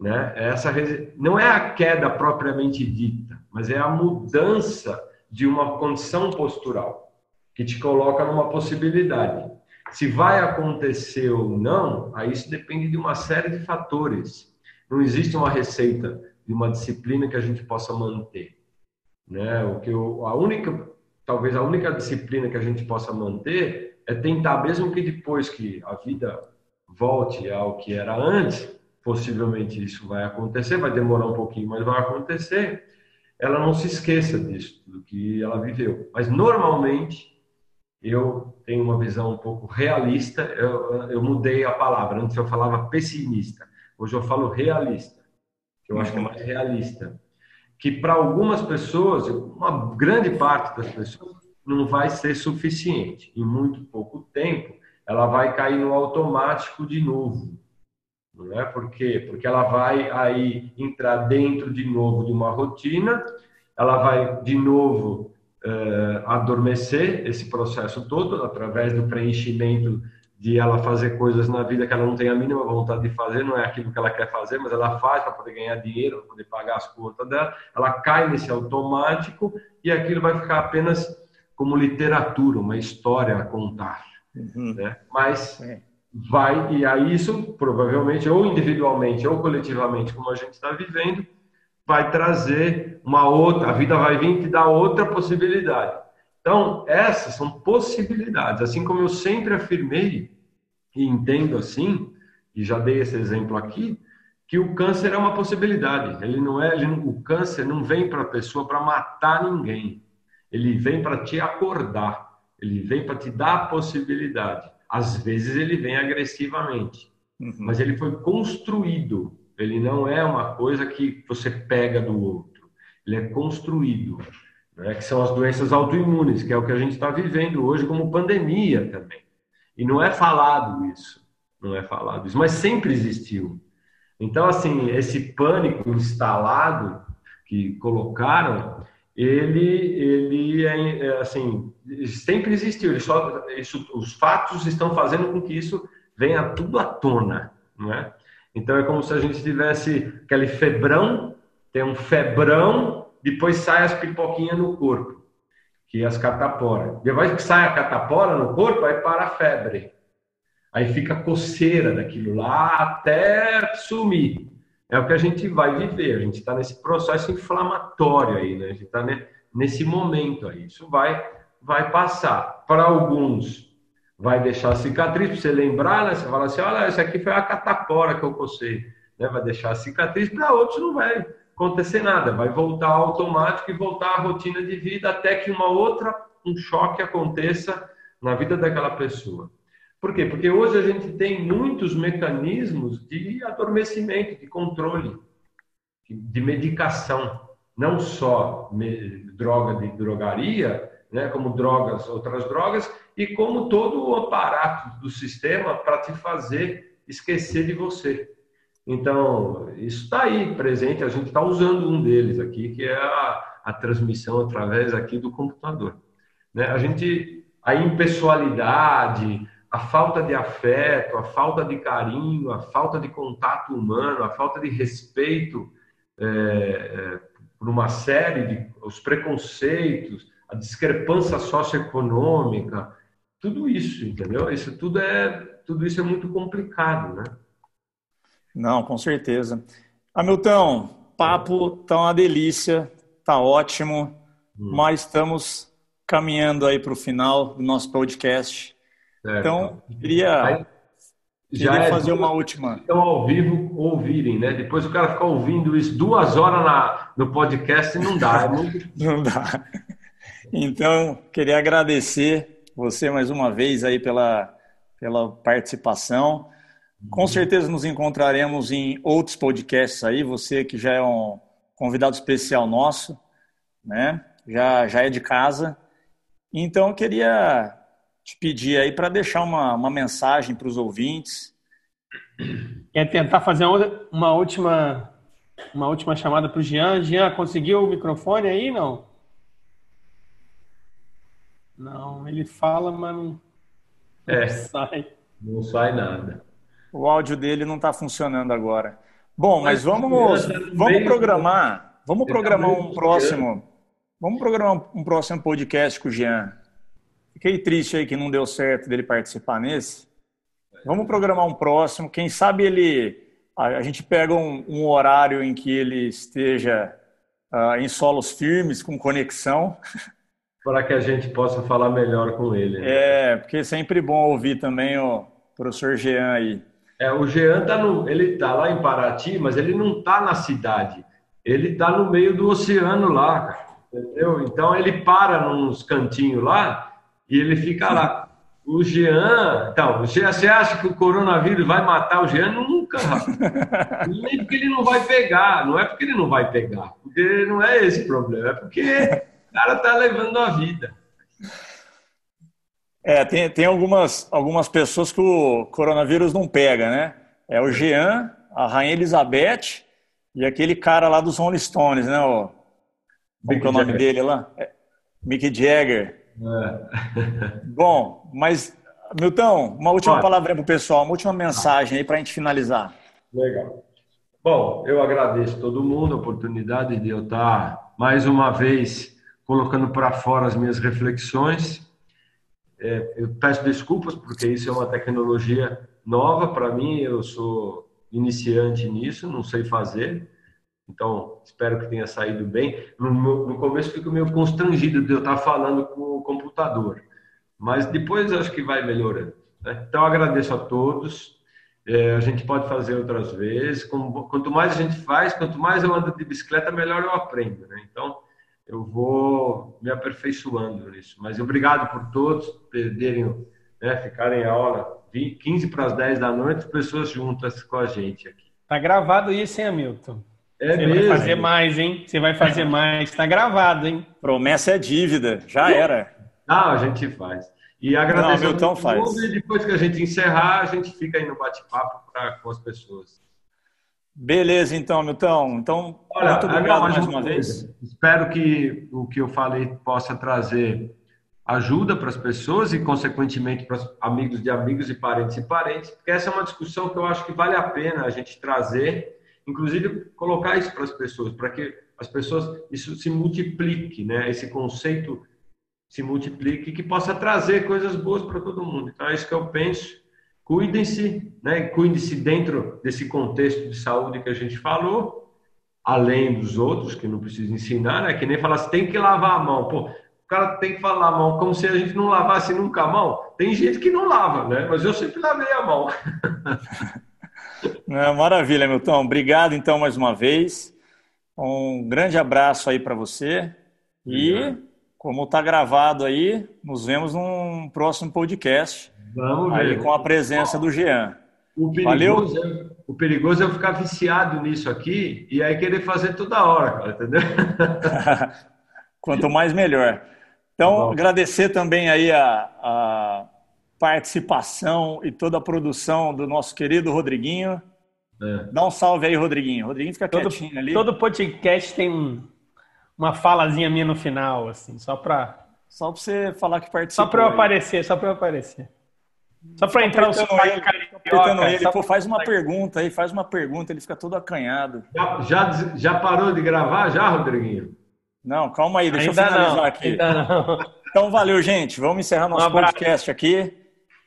Né? Essa não é a queda propriamente dita, mas é a mudança de uma condição postural que te coloca numa possibilidade. Se vai acontecer ou não, aí isso depende de uma série de fatores. Não existe uma receita de uma disciplina que a gente possa manter. Né? O que eu, a única, talvez a única disciplina que a gente possa manter é tentar, mesmo que depois que a vida volte ao que era antes, possivelmente isso vai acontecer, vai demorar um pouquinho, mas vai acontecer. Ela não se esqueça disso, do que ela viveu. Mas normalmente eu tenho uma visão um pouco realista. Eu, eu mudei a palavra. Antes eu falava pessimista. Hoje eu falo realista, que eu acho que é mais realista. Que para algumas pessoas, uma grande parte das pessoas, não vai ser suficiente. Em muito pouco tempo, ela vai cair no automático de novo. Não é? Por quê? Porque ela vai aí entrar dentro de novo de uma rotina, ela vai de novo uh, adormecer esse processo todo através do preenchimento de ela fazer coisas na vida que ela não tem a mínima vontade de fazer, não é aquilo que ela quer fazer, mas ela faz para poder ganhar dinheiro, para poder pagar as contas dela, ela cai nesse automático e aquilo vai ficar apenas como literatura, uma história a contar. Uhum. Né? Mas é. vai, e aí isso provavelmente, ou individualmente ou coletivamente, como a gente está vivendo, vai trazer uma outra, a vida vai vir te dar outra possibilidade. Então, essas são possibilidades. Assim como eu sempre afirmei, e entendo assim, e já dei esse exemplo aqui, que o câncer é uma possibilidade. Ele não é, ele o câncer não vem para a pessoa para matar ninguém. Ele vem para te acordar. Ele vem para te dar a possibilidade. Às vezes ele vem agressivamente, uhum. mas ele foi construído ele não é uma coisa que você pega do outro. Ele é construído, né? que são as doenças autoimunes, que é o que a gente está vivendo hoje como pandemia também. E não é falado isso, não é falado isso, mas sempre existiu. Então, assim, esse pânico instalado que colocaram, ele, ele é, é assim, sempre existiu. Ele só, isso, os fatos estão fazendo com que isso venha tudo à tona, não é? Então é como se a gente tivesse aquele febrão, tem um febrão, depois sai as pipoquinhas no corpo, que as cataporas. Depois que sai a catapora no corpo, aí para a febre. Aí fica coceira daquilo lá até sumir. É o que a gente vai viver. A gente está nesse processo inflamatório aí, né? A gente está nesse momento aí. Isso vai, vai passar. Para alguns, vai deixar cicatriz, para você lembrar, né? Você fala assim, olha, essa aqui foi a catapora que eu cocei. Né? Vai deixar cicatriz, para outros não vai acontecer nada, vai voltar automático e voltar à rotina de vida até que uma outra, um choque aconteça na vida daquela pessoa. Por quê? Porque hoje a gente tem muitos mecanismos de adormecimento, de controle, de medicação, não só droga de drogaria, né, como drogas, outras drogas, e como todo o aparato do sistema para te fazer esquecer de você. Então, isso está aí presente, a gente está usando um deles aqui, que é a, a transmissão através aqui do computador. Né? A gente, a impessoalidade, a falta de afeto, a falta de carinho, a falta de contato humano, a falta de respeito é, é, por uma série de os preconceitos, a discrepância socioeconômica, tudo isso, entendeu? Isso tudo é, tudo isso é muito complicado, né? Não, com certeza. Hamilton, papo tá uma delícia, tá ótimo, hum. mas estamos caminhando aí para o final do nosso podcast. Certo. Então, queria, já queria é fazer uma última. Então, ao vivo, ouvirem, né? Depois o cara ficar ouvindo isso duas horas na, no podcast não dá. É muito... *laughs* não dá. Então, queria agradecer você mais uma vez aí pela, pela participação. Com certeza nos encontraremos em outros podcasts aí, você que já é um convidado especial nosso, né? Já, já é de casa. Então, eu queria te pedir aí para deixar uma, uma mensagem para os ouvintes Quer tentar fazer uma última, uma última chamada para o Jean? Jean, conseguiu o microfone aí, não? Não, ele fala, mas não, não é, sai. Não sai nada. O áudio dele não está funcionando agora. Bom, mas, vamos, vamos programar, vamos programar um próximo, vamos programar um próximo podcast com o Jean. Fiquei triste aí que não deu certo dele participar nesse. Vamos programar um próximo. Quem sabe ele, a, gente pega um, um, horário em que ele esteja uh, em solos firmes, com conexão. *laughs* Para que a gente possa falar melhor com ele. Né? É, porque é sempre bom ouvir também o professor Jean aí. É, o Jean tá no, ele tá lá em Paraty, mas ele não tá na cidade. Ele tá no meio do oceano lá, cara, entendeu? Então ele para nos cantinhos lá e ele fica lá. O Jean, então, você, você acha que o coronavírus vai matar o Jean? Nunca, *laughs* Nem porque ele não vai pegar, não é porque ele não vai pegar, porque não é esse o problema, é porque o cara tá levando a vida. É, tem, tem algumas, algumas pessoas que o coronavírus não pega, né? É o Jean, a Rainha Elizabeth e aquele cara lá dos Rolling Stones, né? O, como é o nome dele lá? É, Mick Jagger. É. *laughs* Bom, mas, Milton, uma última palavra para o pessoal, uma última mensagem aí para a gente finalizar. Legal. Bom, eu agradeço todo mundo a oportunidade de eu estar mais uma vez colocando para fora as minhas reflexões é, eu peço desculpas porque isso é uma tecnologia nova para mim, eu sou iniciante nisso, não sei fazer. Então, espero que tenha saído bem. No, no começo fico meio constrangido de eu estar falando com o computador, mas depois acho que vai melhorando. Né? Então, agradeço a todos. É, a gente pode fazer outras vezes. Quanto mais a gente faz, quanto mais eu ando de bicicleta, melhor eu aprendo. Né? Então, eu vou me aperfeiçoando nisso. Mas obrigado por todos perderem, né, ficarem a aula 15 para as 10 da noite, pessoas juntas com a gente aqui. Tá gravado isso, hein, Hamilton? É Você mesmo. vai fazer mais, hein? Você vai fazer mais. Tá gravado, hein? Promessa é dívida. Já era. Ah, a gente faz. E agradeço Não, faz. E depois que a gente encerrar, a gente fica aí no bate-papo com as pessoas. Beleza, então, Milton. Então, Olha, muito obrigado mais uma vez. Espero que o que eu falei possa trazer ajuda para as pessoas e, consequentemente, para os amigos de amigos e parentes e parentes, porque essa é uma discussão que eu acho que vale a pena a gente trazer, inclusive colocar isso para as pessoas, para que as pessoas, isso se multiplique, né? Esse conceito se multiplique e que possa trazer coisas boas para todo mundo. Então, é isso que eu penso Cuidem-se, né? Cuidem-se dentro desse contexto de saúde que a gente falou, além dos outros que não precisa ensinar, né? Que nem falar assim, tem que lavar a mão. Pô, o cara tem que falar a mão como se a gente não lavasse nunca a mão. Tem gente que não lava, né? Mas eu sempre lavei a mão. *laughs* É, maravilha, Milton. Obrigado então mais uma vez. Um grande abraço aí para você. E, como está gravado aí, nos vemos num próximo podcast. Vamos ver. Aí com a presença do Jean. O perigoso, Valeu? É, o perigoso é eu ficar viciado nisso aqui e aí querer fazer toda hora, cara, entendeu? *laughs* Quanto mais melhor. Então, tá agradecer também aí a, a, participação e toda a produção do nosso querido Rodriguinho. É. Dá um salve aí, Rodriguinho. Rodriguinho fica todo, quietinho ali. Todo podcast tem uma falazinha minha no final, assim, só para só para você falar que participou. Só para eu aparecer, só para eu aparecer. Só para entrar no sotaque carioca. Ele, pô, faz uma pergunta aí, faz uma pergunta, ele fica todo acanhado. Já, já, já parou de gravar já, Rodriguinho? Não, calma aí, deixa ainda eu finalizar não, aqui. *laughs* Então, valeu, gente. Vamos encerrar nosso um podcast aqui.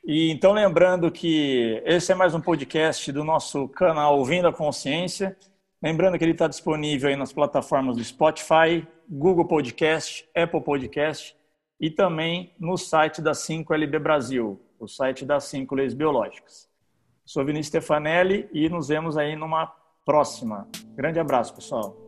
E então, lembrando que esse é mais um podcast do nosso canal Ouvindo a Consciência. Lembrando que ele está disponível aí nas plataformas do Spotify, Google Podcast, Apple Podcast e também no site da 5LB Brasil, o site das cinco leis biológicas. Sou Vinícius Stefanelli e nos vemos aí numa próxima. Grande abraço, pessoal.